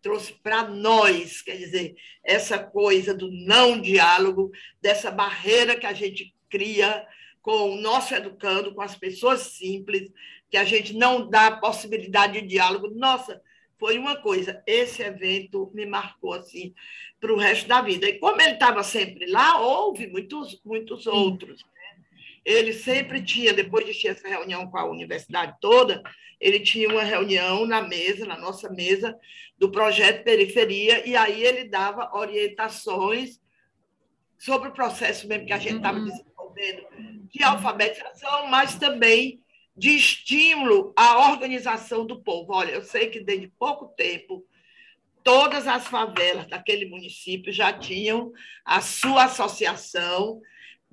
Trouxe para nós, quer dizer, essa coisa do não diálogo, dessa barreira que a gente cria com o nosso educando, com as pessoas simples, que a gente não dá possibilidade de diálogo. Nossa, foi uma coisa. Esse evento me marcou assim para o resto da vida. E como ele estava sempre lá, houve muitos, muitos outros. Ele sempre tinha, depois de ter essa reunião com a universidade toda, ele tinha uma reunião na mesa, na nossa mesa, do projeto Periferia, e aí ele dava orientações sobre o processo mesmo que a gente estava uhum. desenvolvendo de alfabetização, mas também de estímulo à organização do povo. Olha, eu sei que desde pouco tempo todas as favelas daquele município já tinham a sua associação,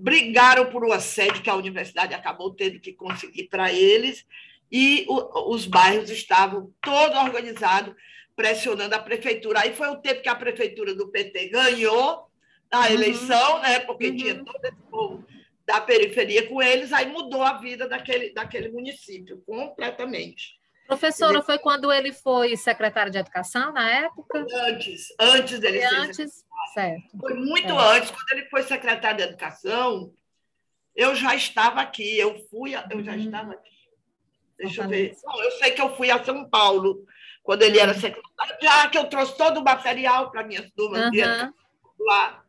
brigaram por uma sede que a universidade acabou tendo que conseguir para eles, e o, os bairros estavam todos organizados, pressionando a prefeitura. Aí foi o tempo que a prefeitura do PT ganhou a uhum. eleição, né? Porque uhum. tinha todo esse povo da periferia com eles, aí mudou a vida daquele, daquele município completamente. Professora, foi quando ele foi secretário de Educação na época? Antes, antes dele foi ser antes, certo. Foi muito antes, quando ele foi secretário de Educação, eu já estava aqui, eu fui, eu já hum. estava aqui. Deixa eu ver. Não, eu sei que eu fui a São Paulo, quando ele era secretário, já que eu trouxe todo o material para minhas turmas uhum. lá.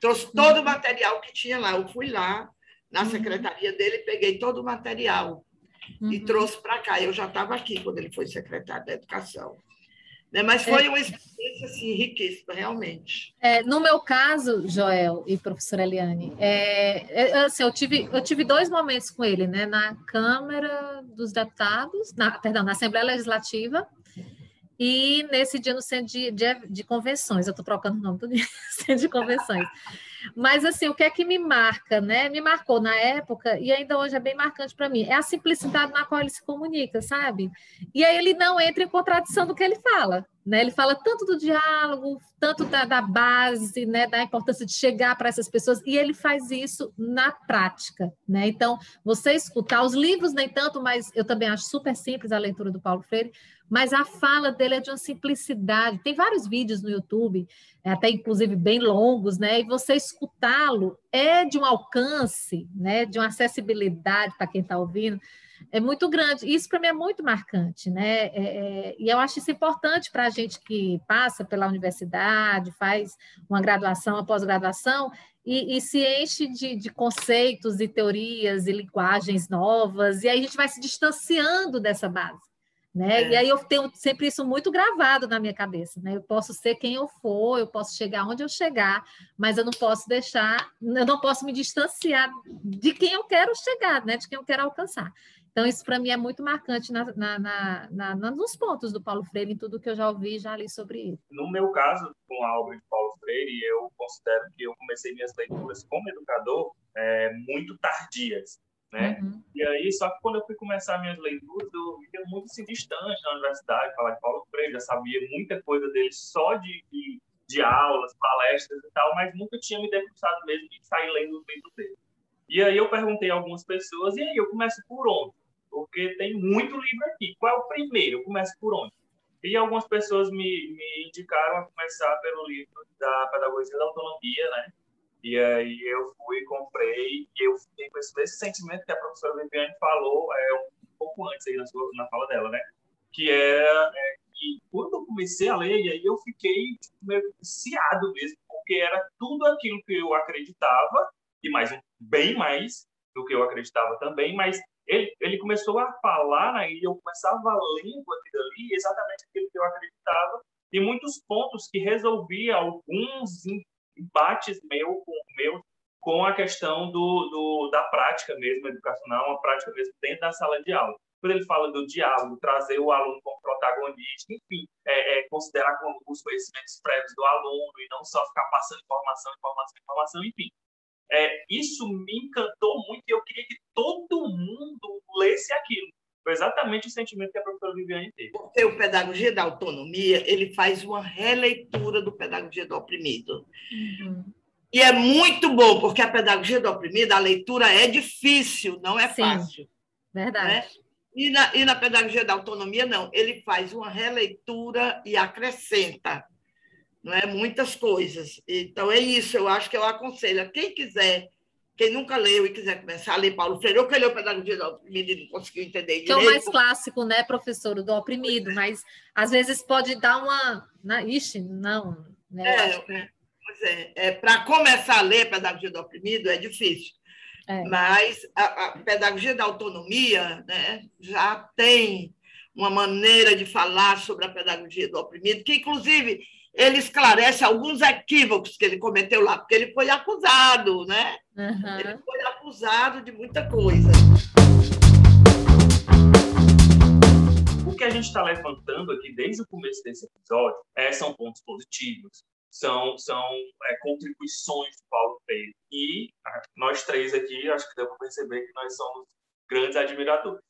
Trouxe todo uhum. o material que tinha lá. Eu fui lá, na secretaria dele, peguei todo o material. Uhum. e trouxe para cá. Eu já estava aqui quando ele foi secretário da Educação. Né? Mas foi é. uma experiência assim, riquíssima, realmente. É, no meu caso, Joel e professora Eliane, é, é, assim, eu, tive, eu tive dois momentos com ele, né? na Câmara dos Deputados, na, perdão, na Assembleia Legislativa, e nesse dia no centro de, de, de convenções, eu estou trocando o nome do centro de convenções. Mas assim, o que é que me marca, né? Me marcou na época e ainda hoje é bem marcante para mim. É a simplicidade na qual ele se comunica, sabe? E aí ele não entra em contradição do que ele fala, né? Ele fala tanto do diálogo, tanto da, da base, né? Da importância de chegar para essas pessoas e ele faz isso na prática, né? Então, você escutar os livros nem tanto, mas eu também acho super simples a leitura do Paulo Freire mas a fala dele é de uma simplicidade. Tem vários vídeos no YouTube, até inclusive bem longos, né? E você escutá-lo é de um alcance, né? De uma acessibilidade para quem está ouvindo, é muito grande. Isso para mim é muito marcante, né? É, é, e eu acho isso importante para a gente que passa pela universidade, faz uma graduação, uma pós-graduação, e, e, se enche de, de, conceitos e teorias e linguagens novas, e aí a gente vai se distanciando dessa base. Né? É. E aí eu tenho sempre isso muito gravado na minha cabeça, né? Eu posso ser quem eu for, eu posso chegar onde eu chegar, mas eu não posso deixar, eu não posso me distanciar de quem eu quero chegar, né? De quem eu quero alcançar. Então, isso para mim é muito marcante na, na, na, nos pontos do Paulo Freire, em tudo que eu já ouvi e já li sobre ele. No meu caso, com a obra de Paulo Freire, eu considero que eu comecei minhas leituras como educador é, muito tardias né? Uhum. E aí, só que quando eu fui começar minhas leituras, eu via muito assim, distante na universidade, falar de Paulo Freire, já sabia muita coisa dele só de, de, de aulas, palestras e tal, mas nunca tinha me debruçado mesmo de sair lendo os livros dele. E aí eu perguntei a algumas pessoas, e aí eu começo por onde? Porque tem muito livro aqui. Qual é o primeiro? Eu começo por onde? E algumas pessoas me, me indicaram a começar pelo livro da Pedagogia da Autonomia, né? E aí eu fui, comprei, e eu fiquei com esse, sentimento que a professora Viviane falou é, um pouco antes aí na, sua, na fala dela, né? Que era é, que quando eu comecei a ler, e aí eu fiquei tipo, meio viciado mesmo, porque era tudo aquilo que eu acreditava, e mais bem mais do que eu acreditava também, mas ele, ele começou a falar, né, e eu começava lendo aquilo ali, exatamente aquilo que eu acreditava, e muitos pontos que resolvia alguns embates meu com meu com a questão do, do, da prática mesmo educacional, uma prática mesmo dentro da sala de aula. Quando ele fala do diálogo, trazer o aluno como protagonista, enfim, é, é, considerar como os conhecimentos prévios do aluno e não só ficar passando informação, informação, informação, enfim. É, isso me encantou muito e eu queria que todo mundo lesse aquilo. Foi exatamente o sentimento que a professora Viviane teve. Porque o Pedagogia da Autonomia, ele faz uma releitura do Pedagogia do Oprimido. Uhum. E é muito bom, porque a Pedagogia do Oprimido, a leitura é difícil, não é Sim, fácil. Verdade. Né? E, na, e na Pedagogia da Autonomia, não. Ele faz uma releitura e acrescenta não é muitas coisas. Então, é isso, eu acho que eu aconselho. Quem quiser quem nunca leu e quiser começar a ler Paulo Freire, ou que leu Pedagogia do Oprimido e não conseguiu entender direito. Que é o mais clássico, né, professor, do oprimido, mas às vezes pode dar uma. Na... Ixi, não. Né? É, é, pois é, é para começar a ler Pedagogia do Oprimido é difícil. É. Mas a, a, Pedagogia da Autonomia né, já tem uma maneira de falar sobre a pedagogia do oprimido, que, inclusive, ele esclarece alguns equívocos que ele cometeu lá, porque ele foi acusado, né? Uhum. Ele foi acusado de muita coisa. O que a gente está levantando aqui desde o começo desse episódio é, são pontos positivos, são, são é, contribuições do Paulo Freire. E nós três aqui, acho que deu para perceber que nós somos grandes admiradores.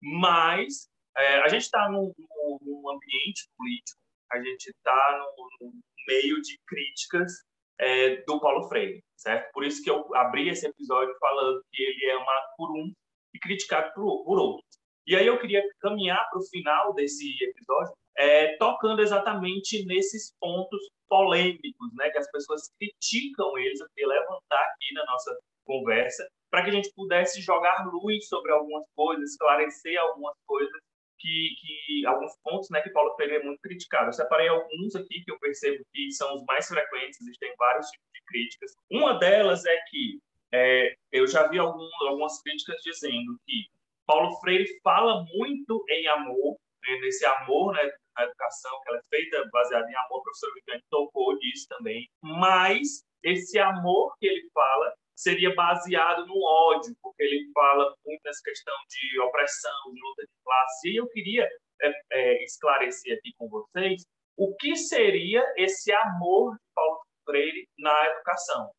Mas é, a gente está num, num ambiente político a gente está no, no, meio de críticas é, do Paulo Freire, certo? Por isso que eu abri esse episódio falando que ele é amado por um e criticado por, por outro. E aí eu queria caminhar para o final desse episódio é, tocando exatamente nesses pontos polêmicos, né, que as pessoas criticam eles, eu levantar aqui na nossa conversa, para que a gente pudesse jogar luz sobre algumas coisas, esclarecer algumas coisas que, que, alguns pontos né, que Paulo Freire é muito criticado. Eu separei alguns aqui que eu percebo que são os mais frequentes, existem vários tipos de críticas. Uma delas é que é, eu já vi algum, algumas críticas dizendo que Paulo Freire fala muito em amor, né, nesse amor né, na educação, que ela é feita baseada em amor, o professor Viviane tocou disso também, mas esse amor que ele fala seria baseado no ódio, porque ele fala muito nessa questão de opressão, de luta de classe. E eu queria é, é, esclarecer aqui com vocês o que seria esse amor de Paulo Freire na educação.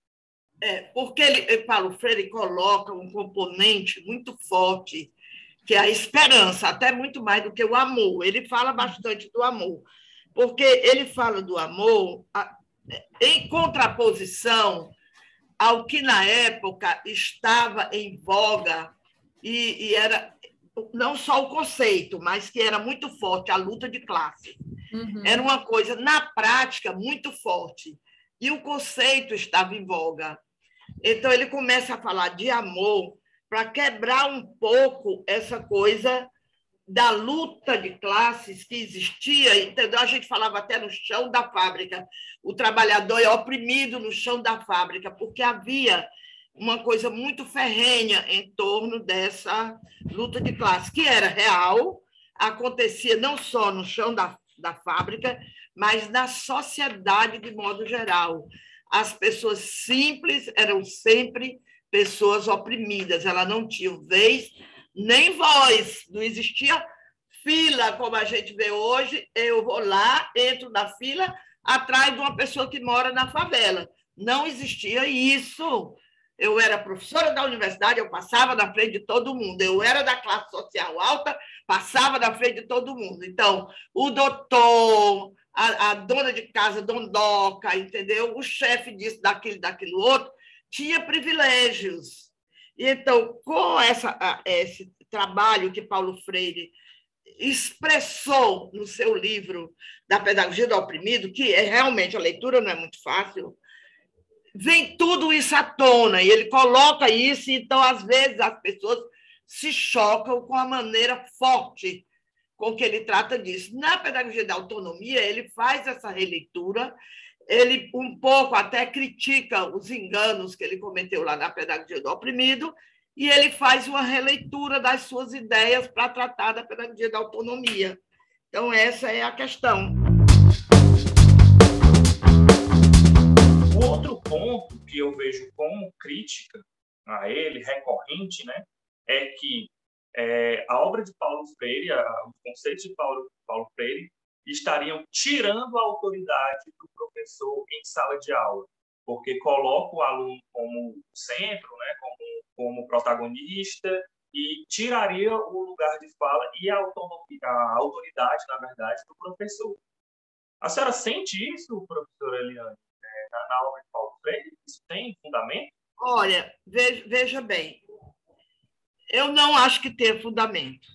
É, porque ele, Paulo Freire coloca um componente muito forte, que é a esperança, até muito mais do que o amor. Ele fala bastante do amor, porque ele fala do amor em contraposição ao que na época estava em voga e, e era não só o conceito, mas que era muito forte, a luta de classe. Uhum. Era uma coisa, na prática, muito forte. E o conceito estava em voga. Então, ele começa a falar de amor para quebrar um pouco essa coisa da luta de classes que existia, entendeu? A gente falava até no chão da fábrica. O trabalhador é oprimido no chão da fábrica, porque havia uma coisa muito ferrenha em torno dessa luta de classe, que era real, acontecia não só no chão da, da fábrica, mas na sociedade de modo geral. As pessoas simples eram sempre pessoas oprimidas, ela não tinha vez nem voz, não existia fila como a gente vê hoje. Eu vou lá, entro na fila atrás de uma pessoa que mora na favela. Não existia isso. Eu era professora da universidade, eu passava na frente de todo mundo. Eu era da classe social alta, passava na frente de todo mundo. Então, o doutor, a, a dona de casa, dondoca, entendeu? O chefe disso, daquilo, daquilo outro, tinha privilégios. Então, com essa, esse trabalho que Paulo Freire expressou no seu livro da Pedagogia do Oprimido, que é realmente a leitura não é muito fácil, vem tudo isso à tona, e ele coloca isso, então, às vezes, as pessoas se chocam com a maneira forte com que ele trata disso. Na pedagogia da autonomia, ele faz essa releitura, ele um pouco até critica os enganos que ele cometeu lá na pedagogia do oprimido, e ele faz uma releitura das suas ideias para tratar da pedagogia da autonomia. Então, essa é a questão. outro ponto que eu vejo como crítica a ele, recorrente, né, é que é, a obra de Paulo Freire, a, os conceitos de Paulo, Paulo Freire, estariam tirando a autoridade do professor em sala de aula, porque coloca o aluno como centro, né, como, como protagonista, e tiraria o lugar de fala e a, a autoridade, na verdade, do professor. A senhora sente isso, professora Eliane? na, na obra de Paulo Freire? Isso tem fundamento? Olha, veja, veja bem, eu não acho que tenha fundamento,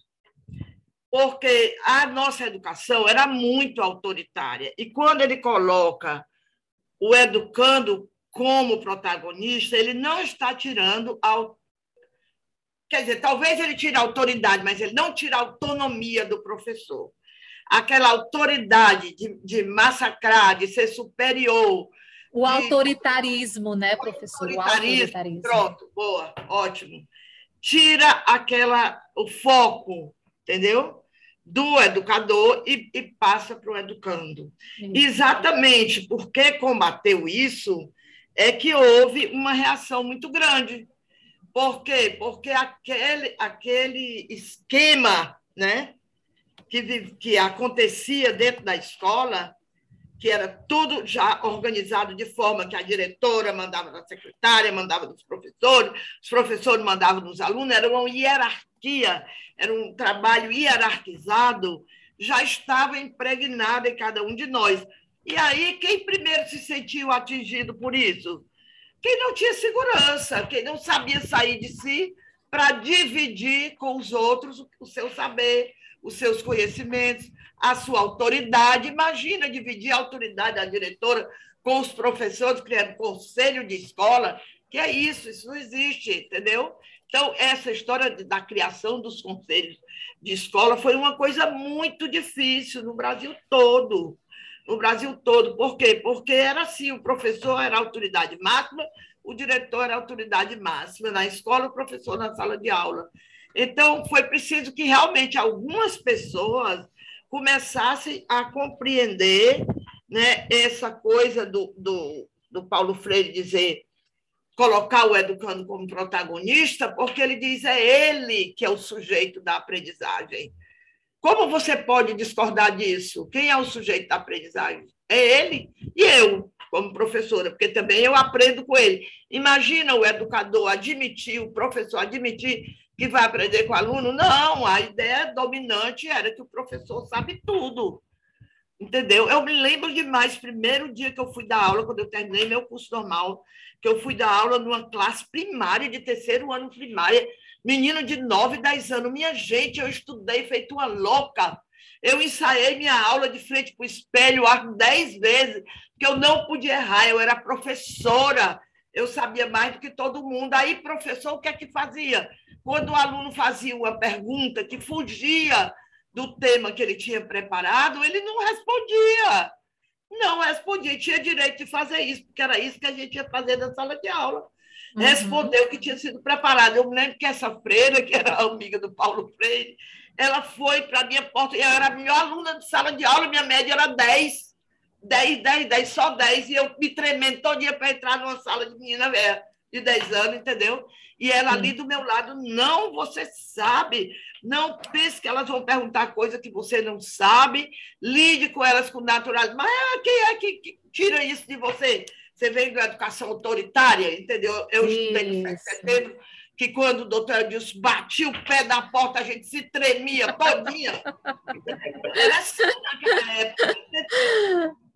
porque a nossa educação era muito autoritária, e quando ele coloca o educando como protagonista, ele não está tirando a Quer dizer, talvez ele tire a autoridade, mas ele não tira a autonomia do professor. Aquela autoridade de, de massacrar, de ser superior, o autoritarismo, né, professor? Autoritarismo, o autoritarismo. Pronto, boa, ótimo. Tira aquela, o foco, entendeu? Do educador e, e passa para o educando. Isso. Exatamente porque combateu isso é que houve uma reação muito grande. Por quê? Porque aquele, aquele esquema né, que, que acontecia dentro da escola que era tudo já organizado de forma que a diretora mandava da secretária, mandava dos professores, os professores mandavam dos alunos, era uma hierarquia, era um trabalho hierarquizado, já estava impregnado em cada um de nós. E aí, quem primeiro se sentiu atingido por isso? Quem não tinha segurança, quem não sabia sair de si para dividir com os outros o seu saber, os seus conhecimentos, a sua autoridade. Imagina dividir a autoridade da diretora com os professores, criando conselho de escola, que é isso, isso não existe, entendeu? Então, essa história da criação dos conselhos de escola foi uma coisa muito difícil no Brasil todo. No Brasil todo. Por quê? Porque era assim: o professor era autoridade máxima, o diretor era autoridade máxima na escola, o professor na sala de aula. Então, foi preciso que realmente algumas pessoas começassem a compreender né, essa coisa do, do, do Paulo Freire dizer colocar o educando como protagonista, porque ele diz é ele que é o sujeito da aprendizagem. Como você pode discordar disso? Quem é o sujeito da aprendizagem? É ele e eu, como professora, porque também eu aprendo com ele. Imagina o educador admitir, o professor admitir que vai aprender com o aluno? Não, a ideia dominante era que o professor sabe tudo. Entendeu? Eu me lembro demais, primeiro dia que eu fui dar aula, quando eu terminei meu curso normal, que eu fui dar aula numa classe primária, de terceiro ano primária, menino de 9, 10 anos. Minha gente, eu estudei feito uma louca. Eu ensaiei minha aula de frente para o espelho 10 vezes, porque eu não podia errar, eu era professora, eu sabia mais do que todo mundo. Aí, professor, o que é que fazia? Quando o aluno fazia uma pergunta que fugia do tema que ele tinha preparado, ele não respondia. Não respondia, tinha direito de fazer isso, porque era isso que a gente ia fazer na sala de aula. Uhum. Respondeu o que tinha sido preparado. Eu me lembro que essa freira, que era amiga do Paulo Freire, ela foi para a minha porta, eu era a melhor aluna de sala de aula, minha média era 10. 10, 10, 10, só 10, e eu me tremendo todo dia para entrar numa sala de menina velha de 10 anos, entendeu? E ela ali do meu lado, não, você sabe, não pense que elas vão perguntar coisa que você não sabe, lide com elas com naturalidade. Mas ah, quem é que, que tira isso de você? Você vem da educação autoritária, entendeu? Eu isso. estudei no 7 de setembro, que quando o doutor Edilson batia o pé da porta, a gente se tremia todinha. Era assim naquela época.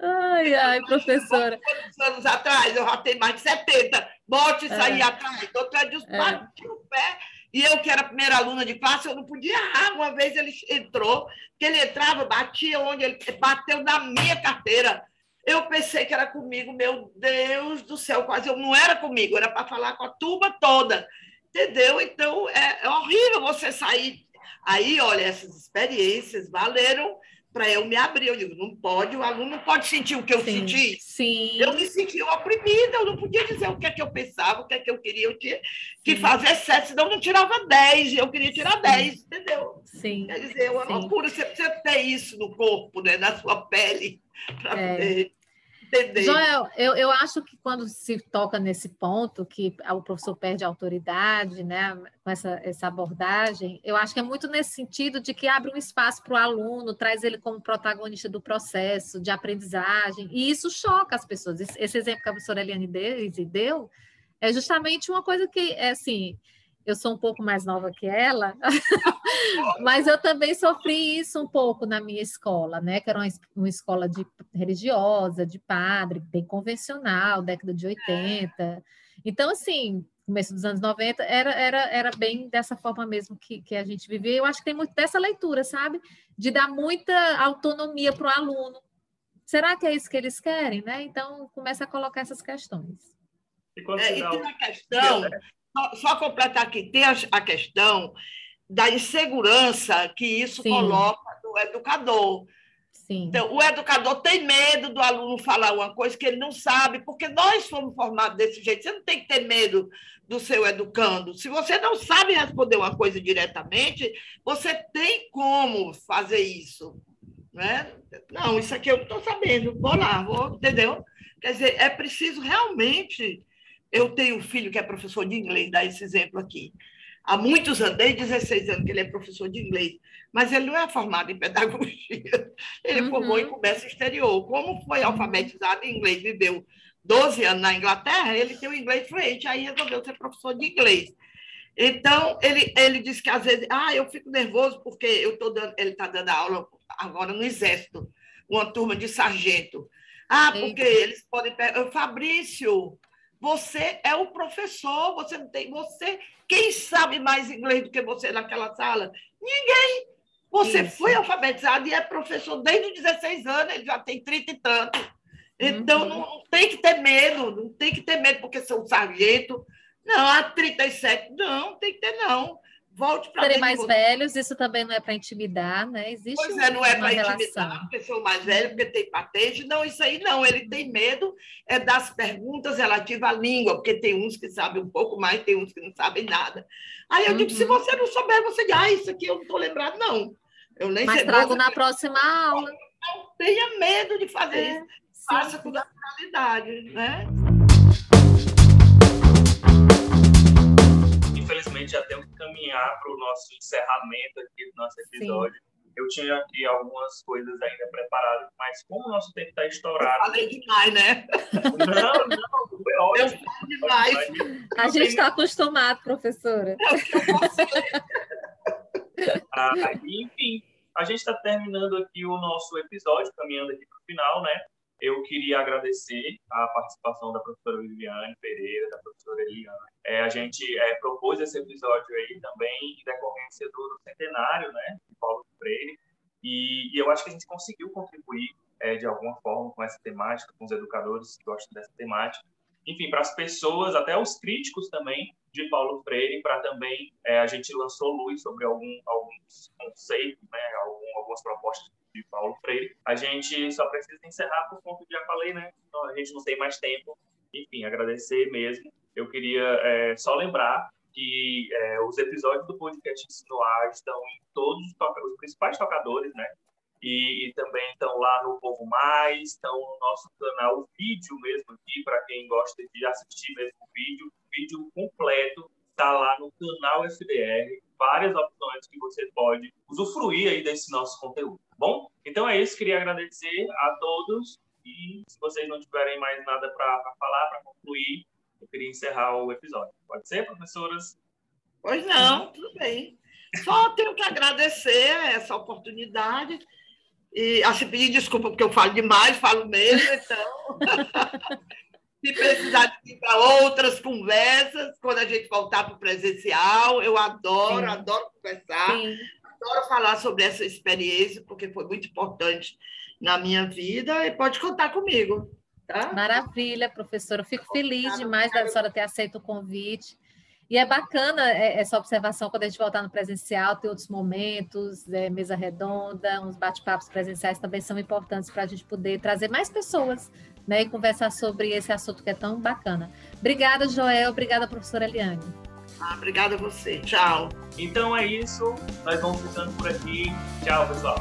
Ai, ai, professora. Quantos anos atrás? Eu já tenho mais de 70. Bote isso é. aí atrás. O doutor Edilson é. batia o pé. E eu, que era a primeira aluna de classe, eu não podia errar. Uma vez ele entrou, que ele entrava, batia onde ele bateu na minha carteira. Eu pensei que era comigo, meu Deus do céu, quase eu não era comigo, era para falar com a turma toda. Entendeu? Então, é, é horrível você sair. Aí, olha, essas experiências valeram para eu me abrir. Eu digo, não pode, o aluno não pode sentir o que eu sim, senti. Sim. Eu me senti oprimida, eu não podia dizer o que é que eu pensava, o que é que eu queria. Eu tinha que sim. fazer sete, senão eu não tirava dez. Eu queria tirar sim. dez, entendeu? Sim. Quer dizer, é uma loucura. Você precisa ter isso no corpo, né? na sua pele, para é. poder entender. Joel, eu, eu acho que quando se toca nesse ponto, que o professor perde a autoridade, né, com essa, essa abordagem, eu acho que é muito nesse sentido de que abre um espaço para o aluno, traz ele como protagonista do processo de aprendizagem, e isso choca as pessoas. Esse, esse exemplo que a professora Eliane deu é justamente uma coisa que, é assim, eu sou um pouco mais nova que ela, mas eu também sofri isso um pouco na minha escola, né? Que era uma, uma, escola de religiosa, de padre, bem convencional, década de 80. Então, assim, começo dos anos 90, era, era, era bem dessa forma mesmo que, que a gente vivia. Eu acho que tem muito dessa leitura, sabe? De dar muita autonomia para o aluno. Será que é isso que eles querem, né? Então, começa a colocar essas questões. E, é, e tem a questão só, só completar aqui, tem a, questão da insegurança que isso Sim. coloca no educador. Sim. Então, o educador tem medo do aluno falar uma coisa que ele não sabe, porque nós fomos formados desse jeito. Você não tem que ter medo do seu educando. Se você não sabe responder uma coisa diretamente, você tem como fazer isso. Né? Não, isso aqui eu não estou sabendo, vou lá, vou, entendeu? Quer dizer, é preciso realmente eu tenho um filho que é professor de inglês, dá esse exemplo aqui. Há muitos anos, desde 16 anos que ele é professor de inglês, mas ele não é formado em pedagogia. Ele uhum. formou em comércio exterior. Como foi alfabetizado em inglês, viveu 12 anos na Inglaterra, ele tem o inglês fluente, aí resolveu ser professor de inglês. Então, ele, ele disse que às vezes, ah, eu fico nervoso porque eu tô dando, ele está dando aula agora no Exército, uma turma de sargento. Ah, porque Eita. eles podem. Fabrício, você é o professor, você não tem. Você, quem sabe mais inglês do que você naquela sala? Ninguém. Você Isso. foi alfabetizado e é professor desde os 16 anos, ele já tem 30 e tanto. Então, uhum. não, tem que ter medo, não tem que ter medo porque sou sargento. Não, há 37, não, tem que ter não. Volte para Serem mais velhos, isso também não é para intimidar, né? Existe Pois é, não é para intimidar, porque sou mais velho, porque tem patente. Não, isso aí não, ele tem medo é das perguntas relativas à língua, porque tem uns que sabem um pouco mais, tem uns que não sabem nada. Aí eu digo, se Uhum. você não souber, você diz, ah, isso aqui eu não estou lembrado, não. Eu nem Mas sei. trago na próxima aula. Não tenha medo de fazer É, isso, faça com naturalidade, né? Infelizmente, já temos que caminhar para o nosso encerramento aqui do nosso episódio. Eu tinha aqui algumas coisas ainda preparadas, mas como o nosso tempo está estourado. Falei demais, né? Não, não, foi ótimo. demais. A gente está acostumado, professora. Ah, enfim, a gente está terminando aqui o nosso episódio, caminhando aqui para o final, né? Eu queria agradecer a participação da professora Viviane Pereira, da professora Eliane. É, a gente é, propôs esse episódio aí também em decorrência do, do centenário, né, de Paulo Freire, e, e eu acho que a gente conseguiu contribuir é, de alguma forma com essa temática, com os educadores que gostam dessa temática. Enfim, para as pessoas, até os críticos também de Paulo Freire, para também é, a gente lançou luz sobre algum, alguns conceitos, né, algum, algumas propostas de Paulo Freire. A gente só precisa encerrar por conta que já falei, né? Então, a gente não tem mais tempo. Enfim, agradecer mesmo. Eu queria é, só lembrar que é, os episódios do podcast Ensino Ar estão em todos os, os principais tocadores, né? E, e também estão lá no Povo Mais, estão no nosso canal vídeo mesmo aqui, para quem gosta de assistir mesmo o vídeo. O vídeo completo está lá no canal FDR. Várias opções que você pode usufruir aí desse nosso conteúdo, tá bom? Então é isso, queria agradecer a todos e se vocês não tiverem mais nada para falar, para concluir, eu queria encerrar o episódio. Pode ser, professoras? Pois não, tudo bem. Só tenho que agradecer essa oportunidade e assim, pedir desculpa porque eu falo demais, falo mesmo, então. Se precisar de ir para outras conversas, quando a gente voltar para o presencial, eu adoro, Sim. adoro conversar, Sim. adoro falar sobre essa experiência, porque foi muito importante na minha vida e pode contar comigo, tá? Maravilha, professora. Eu fico feliz demais da senhora ter aceito o convite. E é bacana é, essa observação quando a gente voltar no presencial, ter outros momentos, é, mesa redonda, uns bate-papos presenciais também são importantes para a gente poder trazer mais pessoas né, e conversar sobre esse assunto que é tão bacana. Obrigada, Joel. Obrigada, professora Eliane. Ah, obrigada a você. Tchau. Então é isso. Nós vamos ficando por aqui. Tchau, pessoal.